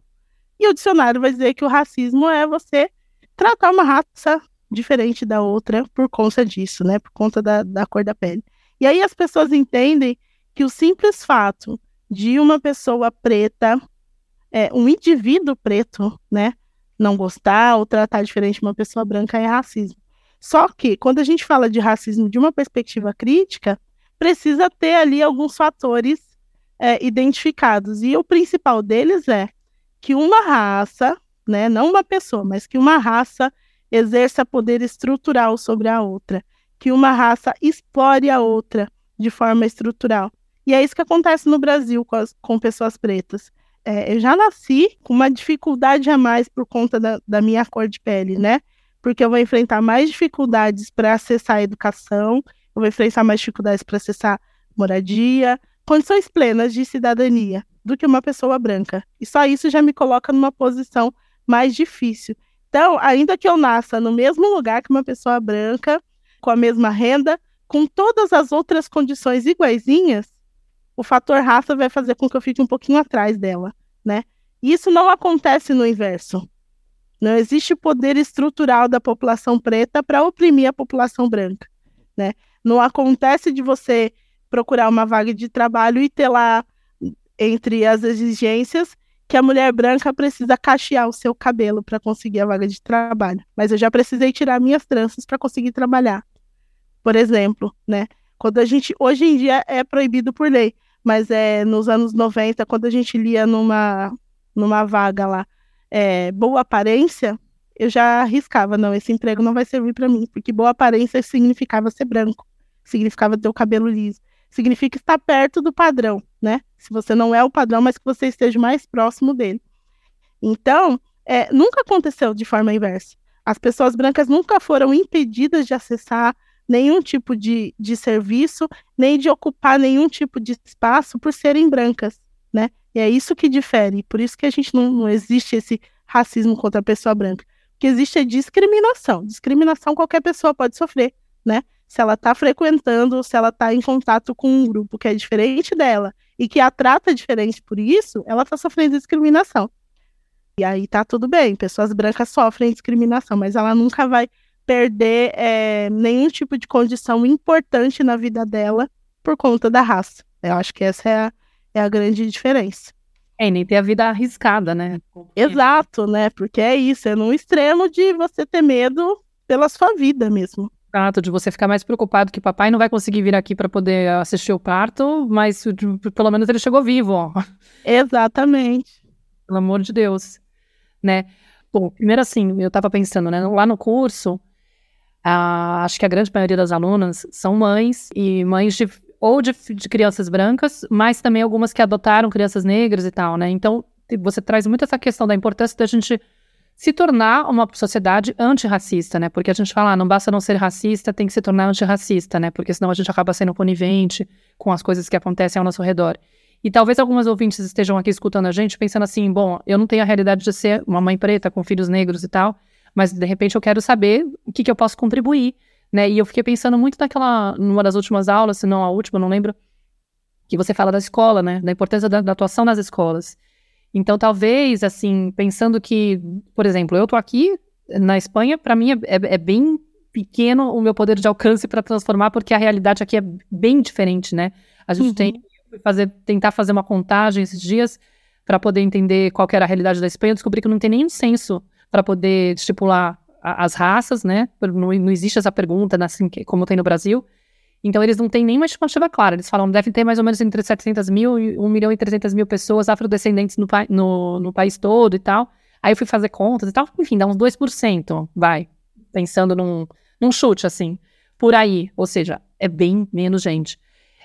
E o dicionário vai dizer que o racismo é você tratar uma raça diferente da outra por conta disso, né, por conta da, da cor da pele. E aí as pessoas entendem que o simples fato de uma pessoa preta, é, um indivíduo preto, né, não gostar ou tratar diferente de uma pessoa branca é racismo. Só que, quando a gente fala de racismo de uma perspectiva crítica, precisa ter ali alguns fatores é, identificados. E o principal deles é que uma raça, né, não uma pessoa, mas que uma raça exerça poder estrutural sobre a outra, que uma raça explore a outra de forma estrutural. E é isso que acontece no Brasil com, as, com pessoas pretas. É, eu já nasci com uma dificuldade a mais por conta da, da minha cor de pele, né? Porque eu vou enfrentar mais dificuldades para acessar a educação, eu vou enfrentar mais dificuldades para acessar moradia, condições plenas de cidadania do que uma pessoa branca. E só isso já me coloca numa posição mais difícil. Então, ainda que eu nasça no mesmo lugar que uma pessoa branca, com a mesma renda, com todas as outras condições iguaizinhas, o fator raça vai fazer com que eu fique um pouquinho atrás dela, né? Isso não acontece no inverso. Não existe poder estrutural da população preta para oprimir a população branca, né? Não acontece de você procurar uma vaga de trabalho e ter lá, entre as exigências, que a mulher branca precisa cachear o seu cabelo para conseguir a vaga de trabalho. Mas eu já precisei tirar minhas tranças para conseguir trabalhar. Por exemplo, né? Quando a gente. Hoje em dia é proibido por lei, mas é nos anos 90, quando a gente lia numa, numa vaga lá, é, boa aparência, eu já arriscava, não, esse emprego não vai servir para mim, porque boa aparência significava ser branco, significava ter o cabelo liso, significa estar perto do padrão, né? Se você não é o padrão, mas que você esteja mais próximo dele. Então, é, nunca aconteceu de forma inversa. As pessoas brancas nunca foram impedidas de acessar nenhum tipo de, de serviço, nem de ocupar nenhum tipo de espaço por serem brancas, né? E é isso que difere. Por isso que a gente não, não existe esse racismo contra a pessoa branca que existe a discriminação. Discriminação qualquer pessoa pode sofrer, né? Se ela está frequentando, se ela está em contato com um grupo que é diferente dela e que a trata diferente por isso, ela está sofrendo discriminação. E aí tá tudo bem, pessoas brancas sofrem discriminação, mas ela nunca vai perder é, nenhum tipo de condição importante na vida dela por conta da raça. Eu acho que essa é a, é a grande diferença. É, nem ter a vida arriscada, né? Exato, né? Porque é isso, é no extremo de você ter medo pela sua vida mesmo. Exato, de você ficar mais preocupado que papai não vai conseguir vir aqui para poder assistir o parto, mas pelo menos ele chegou vivo, ó. Exatamente. Pelo amor de Deus, né? Bom, primeiro assim, eu tava pensando, né? Lá no curso, ah, acho que a grande maioria das alunas são mães e mães de ou de, de crianças brancas, mas também algumas que adotaram crianças negras e tal, né? Então, você traz muito essa questão da importância da gente se tornar uma sociedade antirracista, né? Porque a gente fala, ah, não basta não ser racista, tem que se tornar antirracista, né? Porque senão a gente acaba sendo conivente com as coisas que acontecem ao nosso redor. E talvez algumas ouvintes estejam aqui escutando a gente pensando assim, bom, eu não tenho a realidade de ser uma mãe preta com filhos negros e tal, mas de repente eu quero saber o que, que eu posso contribuir né? E eu fiquei pensando muito naquela, numa das últimas aulas, se não a última, não lembro, que você fala da escola, né? Da importância da, da atuação nas escolas. Então, talvez, assim, pensando que, por exemplo, eu tô aqui na Espanha, para mim é, é, é, bem pequeno o meu poder de alcance para transformar, porque a realidade aqui é bem diferente, né? A gente uhum. tem fazer, tentar fazer uma contagem esses dias para poder entender qual era a realidade da Espanha. Eu descobri que não tem nenhum censo para poder estipular as raças, né? Não, não existe essa pergunta, né, assim, como tem no Brasil. Então, eles não têm nenhuma estimativa clara. Eles falam deve ter mais ou menos entre 700 mil e 1 milhão e 300 mil pessoas afrodescendentes no, no, no país todo e tal. Aí eu fui fazer contas e tal. Enfim, dá uns 2%, vai. Pensando num, num chute, assim. Por aí. Ou seja, é bem menos gente.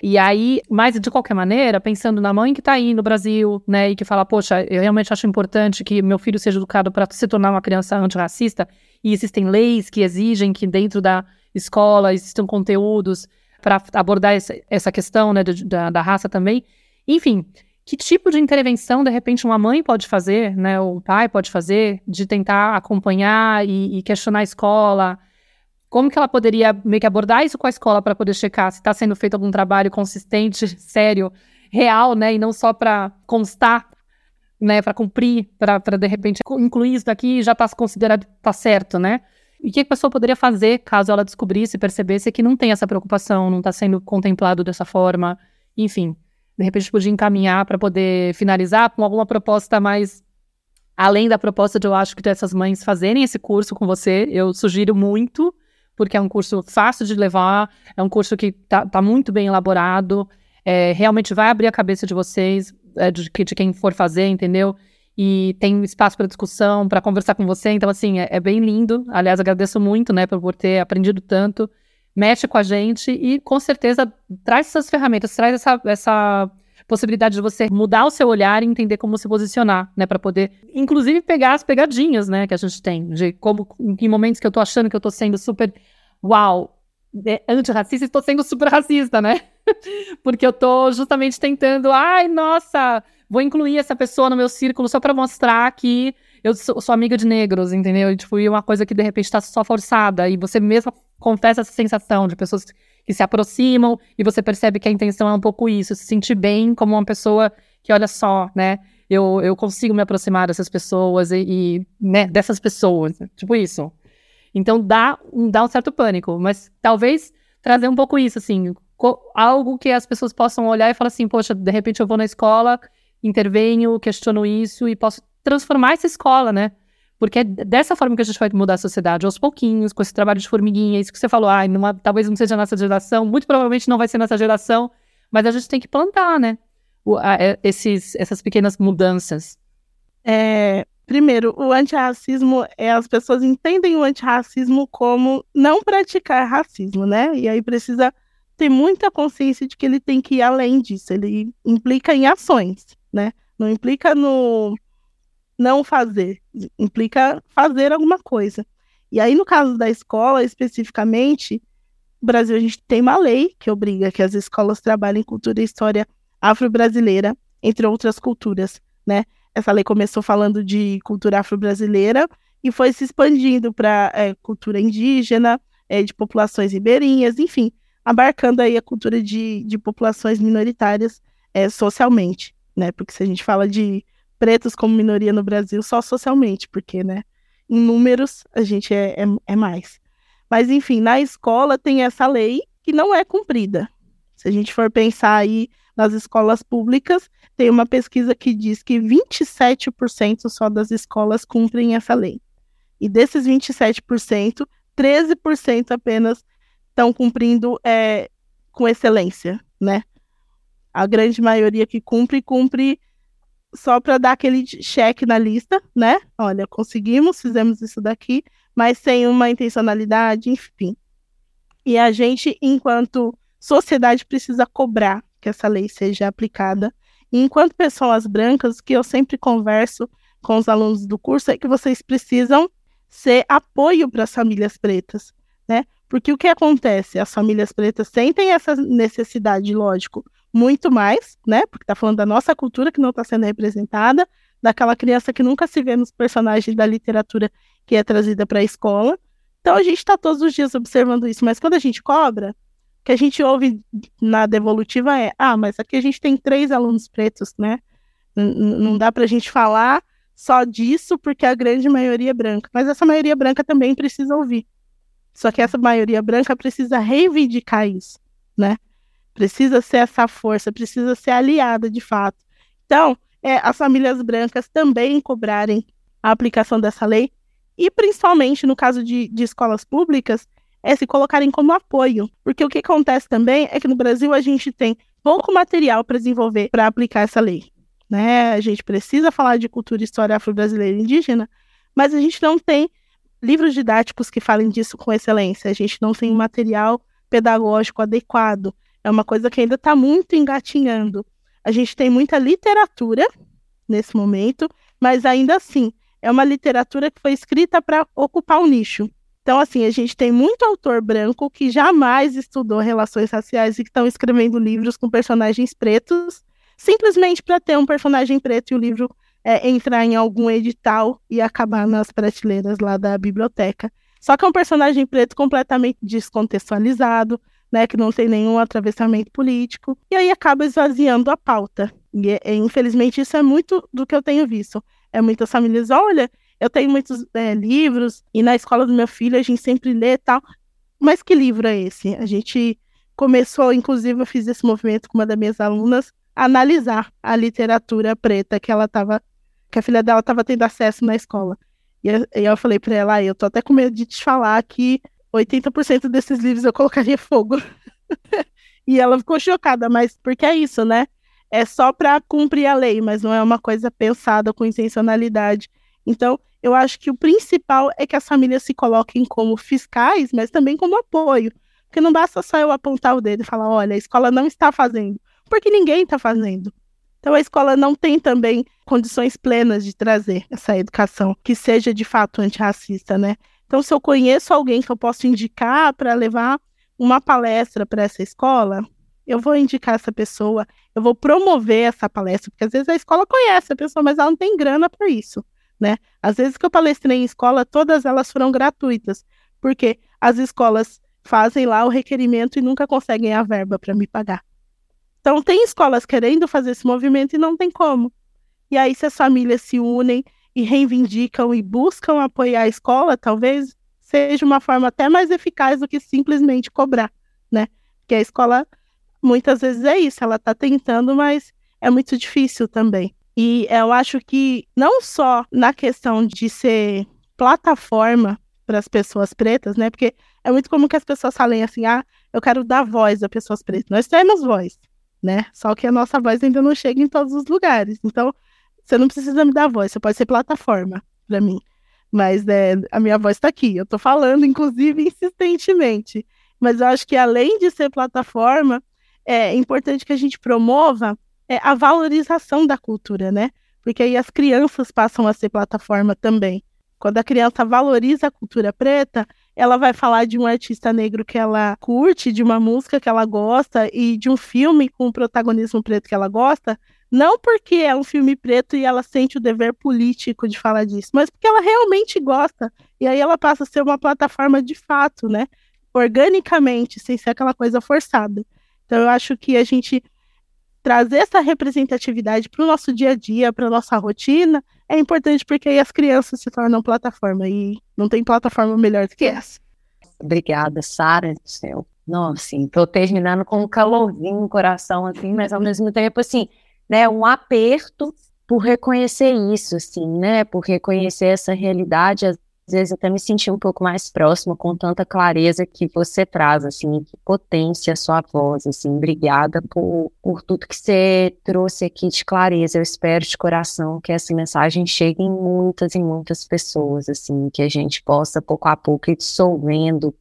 E aí, mas de qualquer maneira, pensando na mãe que está aí no Brasil, né, e que fala, poxa, eu realmente acho importante que meu filho seja educado para se tornar uma criança antirracista, e existem leis que exigem que dentro da escola existam conteúdos para abordar essa, essa questão né, da, da raça também. Enfim, que tipo de intervenção, de repente, uma mãe pode fazer, né, ou o pai pode fazer, de tentar acompanhar e, e questionar a escola? Como que ela poderia meio que abordar isso com a escola para poder checar se está sendo feito algum trabalho consistente, (laughs) sério, real, né, e não só para constar né, para cumprir, para de repente incluir isso daqui já está considerado tá certo, né? E o que a pessoa poderia fazer caso ela descobrisse, percebesse que não tem essa preocupação, não está sendo contemplado dessa forma, enfim, de repente podia encaminhar para poder finalizar com alguma proposta mais além da proposta de eu acho que essas mães fazerem esse curso com você, eu sugiro muito, porque é um curso fácil de levar, é um curso que está tá muito bem elaborado, é, realmente vai abrir a cabeça de vocês, é, de, de, quem for fazer, entendeu? E tem espaço para discussão, para conversar com você. Então, assim, é, é, bem lindo. Aliás, agradeço muito, né, por, ter aprendido tanto. Mexe com a gente e, com certeza, traz essas ferramentas, traz essa, essa possibilidade de você mudar o seu olhar e entender como se posicionar, né, para poder, inclusive, pegar as pegadinhas, né, que a gente tem, de como, em momentos que eu tô achando que eu tô sendo super, uau, é, antirracista, estou sendo super racista, né? (laughs) Porque eu tô justamente tentando, ai, nossa, vou incluir essa pessoa no meu círculo só para mostrar que eu sou, sou, amiga de negros, entendeu? E, tipo, e uma coisa que de repente está só forçada. E você mesmo confessa essa sensação de pessoas que se aproximam e você percebe que a intenção é um pouco isso, se sentir bem como uma pessoa que, olha só, né? Eu, eu consigo me aproximar dessas pessoas e, e né, dessas pessoas. Tipo isso. Então dá, dá um certo pânico, mas talvez trazer um pouco isso, assim, algo que as pessoas possam olhar e falar assim, poxa, de repente eu vou na escola, intervenho, questiono isso e posso transformar essa escola, né? Porque é dessa forma que a gente vai mudar a sociedade, aos pouquinhos, com esse trabalho de formiguinha, isso que você falou, ah, talvez não seja nossa geração, muito provavelmente não vai ser nossa geração, mas a gente tem que plantar, né? O, a, é, esses, essas pequenas mudanças. É, primeiro, o antirracismo, é, as pessoas entendem o antirracismo como não praticar racismo, né? E aí precisa ter muita consciência de que ele tem que ir além disso, ele implica em ações, né? Não implica no não fazer, implica fazer alguma coisa. E aí, no caso da escola, especificamente, no Brasil a gente tem uma lei que obriga que as escolas trabalhem cultura e história afro-brasileira, entre outras culturas, né? Essa lei começou falando de cultura afro-brasileira e foi se expandindo para é, cultura indígena, é, de populações ribeirinhas, enfim, abarcando aí a cultura de, de populações minoritárias é, socialmente, né? Porque se a gente fala de pretos como minoria no Brasil só socialmente, porque, né, em números a gente é, é, é mais. Mas, enfim, na escola tem essa lei que não é cumprida. Se a gente for pensar aí nas escolas públicas, tem uma pesquisa que diz que 27% só das escolas cumprem essa lei. E desses 27%, 13% apenas estão cumprindo é, com excelência, né? A grande maioria que cumpre, cumpre só para dar aquele cheque na lista, né? Olha, conseguimos, fizemos isso daqui, mas sem uma intencionalidade, enfim. E a gente, enquanto sociedade, precisa cobrar que essa lei seja aplicada. E enquanto pessoas brancas, que eu sempre converso com os alunos do curso, é que vocês precisam ser apoio para as famílias pretas, né? Porque o que acontece? As famílias pretas sentem essa necessidade, lógico, muito mais, né? Porque está falando da nossa cultura que não está sendo representada, daquela criança que nunca se vê nos personagens da literatura que é trazida para a escola. Então a gente está todos os dias observando isso, mas quando a gente cobra, o que a gente ouve na devolutiva é: ah, mas aqui a gente tem três alunos pretos, né? N não dá para a gente falar só disso porque a grande maioria é branca. Mas essa maioria branca também precisa ouvir. Só que essa maioria branca precisa reivindicar isso, né? Precisa ser essa força, precisa ser aliada de fato. Então, é, as famílias brancas também cobrarem a aplicação dessa lei e, principalmente no caso de, de escolas públicas, é se colocarem como apoio. Porque o que acontece também é que no Brasil a gente tem pouco material para desenvolver para aplicar essa lei. Né? A gente precisa falar de cultura e história afro-brasileira e indígena, mas a gente não tem livros didáticos que falem disso com excelência. A gente não tem material pedagógico adequado. É uma coisa que ainda está muito engatinhando. A gente tem muita literatura nesse momento, mas ainda assim, é uma literatura que foi escrita para ocupar um nicho. Então, assim, a gente tem muito autor branco que jamais estudou relações raciais e que estão escrevendo livros com personagens pretos, simplesmente para ter um personagem preto e o livro é, entrar em algum edital e acabar nas prateleiras lá da biblioteca. Só que é um personagem preto completamente descontextualizado, né, que não tem nenhum atravessamento político, e aí acaba esvaziando a pauta. E, e, é, infelizmente isso é muito do que eu tenho visto. É muitas famílias, olha, eu tenho muitos é, livros, e na escola do meu filho a gente sempre lê e tal, mas que livro é esse? A gente começou, inclusive eu fiz esse movimento com uma das minhas alunas, analisar a literatura preta que ela estava, que a filha dela estava tendo acesso na escola. E eu, eu falei para ela, eu tô até com medo de te falar que 80% desses livros eu colocaria fogo. (laughs) e ela ficou chocada, mas porque é isso, né? É só para cumprir a lei, mas não é uma coisa pensada com intencionalidade. Então, eu acho que o principal é que as famílias se coloquem como fiscais, mas também como apoio. Porque não basta só eu apontar o dedo e falar: olha, a escola não está fazendo, porque ninguém está fazendo. Então, a escola não tem também condições plenas de trazer essa educação que seja de fato antirracista, né? Então, se eu conheço alguém que eu posso indicar para levar uma palestra para essa escola, eu vou indicar essa pessoa, eu vou promover essa palestra, porque às vezes a escola conhece a pessoa, mas ela não tem grana para isso, né? Às vezes que eu palestrei em escola, todas elas foram gratuitas, porque as escolas fazem lá o requerimento e nunca conseguem a verba para me pagar. Então, tem escolas querendo fazer esse movimento e não tem como. E aí, se as famílias se unem e reivindicam e buscam apoiar a escola, talvez seja uma forma até mais eficaz do que simplesmente cobrar, né? Que a escola muitas vezes é isso, ela está tentando, mas é muito difícil também. E eu acho que não só na questão de ser plataforma para as pessoas pretas, né? Porque é muito comum que as pessoas falem assim: ah, eu quero dar voz a pessoas pretas. Nós temos voz, né? Só que a nossa voz ainda não chega em todos os lugares. Então, você não precisa me dar voz, você pode ser plataforma para mim. Mas é, a minha voz está aqui. Eu estou falando, inclusive, insistentemente. Mas eu acho que além de ser plataforma, é importante que a gente promova é, a valorização da cultura, né? Porque aí as crianças passam a ser plataforma também. Quando a criança valoriza a cultura preta, ela vai falar de um artista negro que ela curte, de uma música que ela gosta e de um filme com o protagonismo preto que ela gosta, não porque é um filme preto e ela sente o dever político de falar disso, mas porque ela realmente gosta. E aí ela passa a ser uma plataforma de fato, né? Organicamente, sem ser aquela coisa forçada. Então eu acho que a gente trazer essa representatividade para o nosso dia a dia, para nossa rotina, é importante porque aí as crianças se tornam plataforma e não tem plataforma melhor do que essa. Obrigada, Sara. Nossa, assim, tô terminando com um calorzinho no coração, assim, mas ao mesmo tempo, assim, né, um aperto por reconhecer isso, assim, né, por reconhecer essa realidade, às vezes até me senti um pouco mais próxima com tanta clareza que você traz, assim, que potência a sua voz, assim, obrigada por, por tudo que você trouxe aqui de clareza, eu espero de coração que essa mensagem chegue em muitas e muitas pessoas, assim, que a gente possa pouco a pouco ir dissolvendo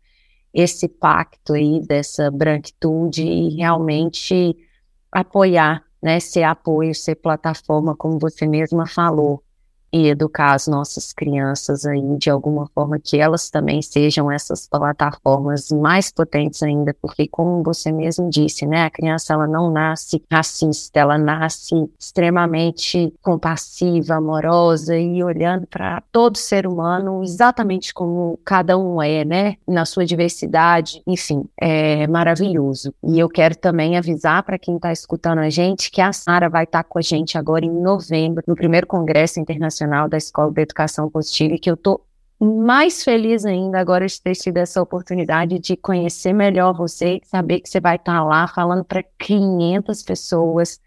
esse pacto aí dessa branquitude e realmente apoiar, né, ser apoio, ser plataforma, como você mesma falou, e educar as nossas crianças aí de alguma forma que elas também sejam essas plataformas mais potentes ainda, porque como você mesmo disse, né, a criança ela não nasce racista, ela nasce extremamente compassiva, amorosa e olhando para todo ser humano exatamente como cada um é, né, na sua diversidade, enfim, é maravilhoso. E eu quero também avisar para quem está escutando a gente que a Sara vai estar tá com a gente agora em novembro no primeiro congresso internacional Da Escola da Educação Positiva, e que eu estou mais feliz ainda agora de ter tido essa oportunidade de conhecer melhor você, saber que você vai estar tá lá falando para 500 pessoas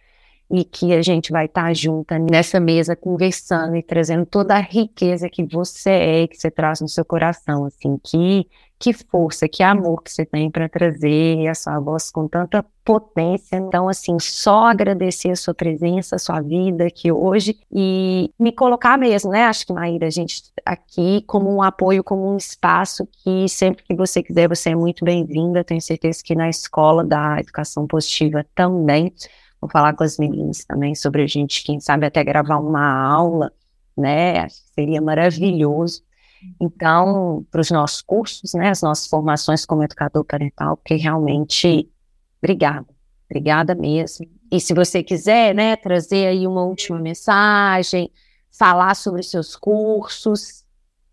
e que a gente vai estar tá junta nessa mesa conversando e trazendo toda a riqueza que você é, que você traz no seu coração, assim, que que força, que amor que você tem para trazer a sua voz com tanta potência. Então, assim, só agradecer a sua presença, a sua vida aqui hoje e me colocar mesmo, né? Acho que, Maíra, a gente aqui como um apoio, como um espaço que sempre que você quiser, você é muito bem-vinda. Tenho certeza que na escola da educação positiva também. Vou falar com as meninas também sobre a gente, quem sabe até gravar uma aula, né? Seria maravilhoso então, para os nossos cursos, né, as nossas formações como educador parental, porque realmente, obrigada, obrigada mesmo. E se você quiser, né, trazer aí uma última mensagem, falar sobre os seus cursos,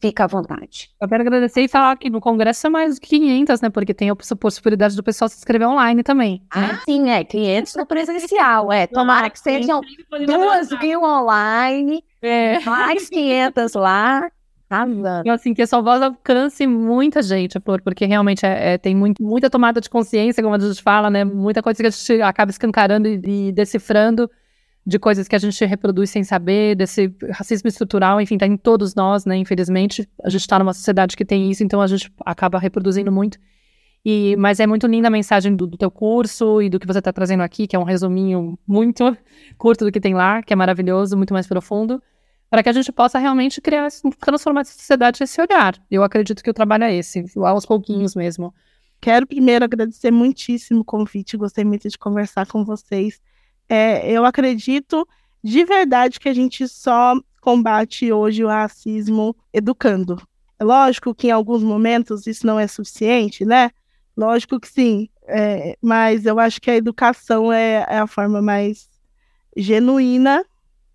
fica à vontade. Eu quero agradecer e falar que no congresso é mais 500, né, porque tem a possibilidade do pessoal se inscrever online também. Né? Ah, sim, é, 500 no presencial, é. Tomara que sejam duas mil online, é. mais 500 lá. Arrasando. Assim, que a sua voz alcance muita gente, Flor, porque realmente é, é, tem muito, muita tomada de consciência, como a gente fala, né? Muita coisa que a gente acaba escancarando e, e decifrando de coisas que a gente reproduz sem saber, desse racismo estrutural, enfim, tá em todos nós, né? Infelizmente, a gente está numa sociedade que tem isso, então a gente acaba reproduzindo muito. E, mas é muito linda a mensagem do, do teu curso e do que você está trazendo aqui, que é um resuminho muito (laughs) curto do que tem lá, que é maravilhoso, muito mais profundo para que a gente possa realmente criar, transformar essa sociedade nesse olhar. Eu acredito que o trabalho é esse, aos pouquinhos mesmo. Quero primeiro agradecer muitíssimo o convite, gostei muito de conversar com vocês. É, eu acredito de verdade que a gente só combate hoje o racismo educando. É lógico que em alguns momentos isso não é suficiente, né? Lógico que sim, é, mas eu acho que a educação é, é a forma mais genuína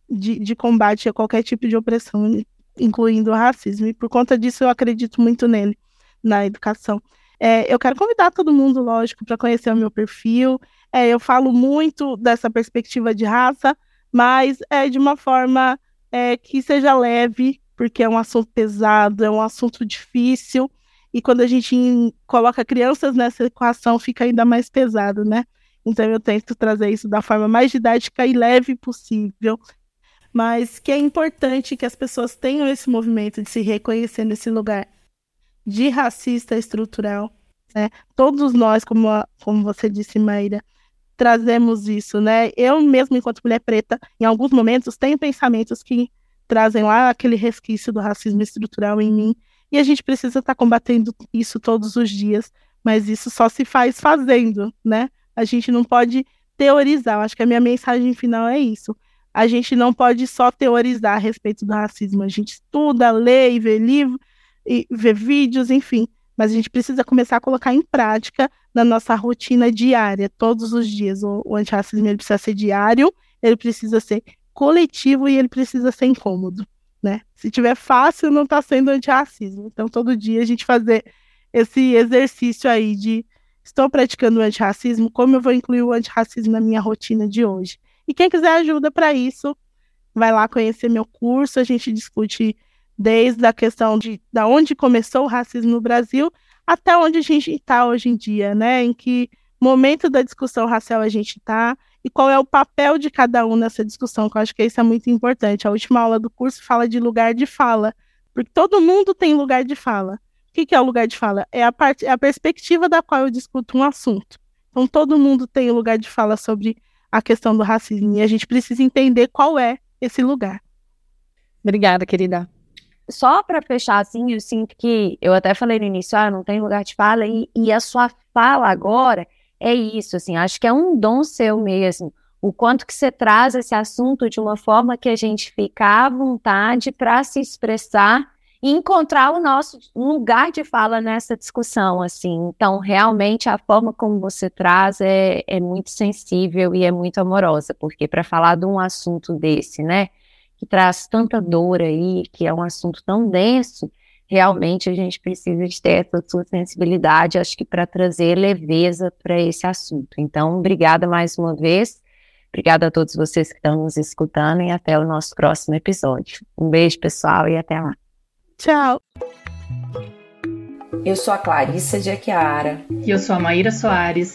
de, de combate a qualquer tipo de opressão, incluindo o racismo. E por conta disso eu acredito muito nele, na educação. É, eu quero convidar todo mundo, lógico, para conhecer o meu perfil. É, eu falo muito dessa perspectiva de raça, mas é de uma forma é, que seja leve, porque é um assunto pesado, é um assunto difícil. E quando a gente coloca crianças nessa equação, fica ainda mais pesado, né? Então eu tento trazer isso da forma mais didática e leve possível, mas que é importante que as pessoas tenham esse movimento de se reconhecer nesse lugar de racista estrutural. Né? Todos nós, como, a, como você disse, Maíra, trazemos isso, né? Eu mesmo, enquanto mulher preta, em alguns momentos tenho pensamentos que trazem lá aquele resquício do racismo estrutural em mim, e a gente precisa estar tá combatendo isso todos os dias, mas isso só se faz fazendo, né? A gente não pode teorizar. Acho que a minha mensagem final é isso. A gente não pode só teorizar a respeito do racismo. A gente estuda, lê e vê livro, e vê vídeos, enfim mas a gente precisa começar a colocar em prática na nossa rotina diária, todos os dias. O, o antirracismo precisa ser diário, ele precisa ser coletivo e ele precisa ser incômodo. Né? Se tiver fácil, não está sendo antirracismo. Então, todo dia a gente fazer esse exercício aí de estou praticando o antirracismo, como eu vou incluir o antirracismo na minha rotina de hoje. E quem quiser ajuda para isso, vai lá conhecer meu curso, a gente discute desde a questão de da onde começou o racismo no Brasil até onde a gente está hoje em dia, né? Em que momento da discussão racial a gente está e qual é o papel de cada um nessa discussão, que eu acho que isso é muito importante. A última aula do curso fala de lugar de fala, porque todo mundo tem lugar de fala. O que, que é o lugar de fala? É a, parte, é a perspectiva da qual eu discuto um assunto. Então, todo mundo tem lugar de fala sobre a questão do racismo e a gente precisa entender qual é esse lugar. Obrigada, querida só para fechar, assim, eu sinto que eu até falei no início, ah, não tem lugar de fala, e, e a sua fala agora é isso, assim, acho que é um dom seu mesmo. O quanto que você traz esse assunto de uma forma que a gente fica à vontade para se expressar e encontrar o nosso lugar de fala nessa discussão, assim. Então, realmente, a forma como você traz é, é muito sensível e é muito amorosa, porque para falar de um assunto desse, né, que traz tanta dor aí, que é um assunto tão denso, realmente a gente precisa de ter essa sua sensibilidade, acho que para trazer leveza para esse assunto. Então, obrigada mais uma vez. Obrigada a todos vocês que estão nos escutando e até o nosso próximo episódio. Um beijo, pessoal, e até lá. Tchau. Eu sou a Clarissa de Aquiara. E eu sou a Maíra Soares.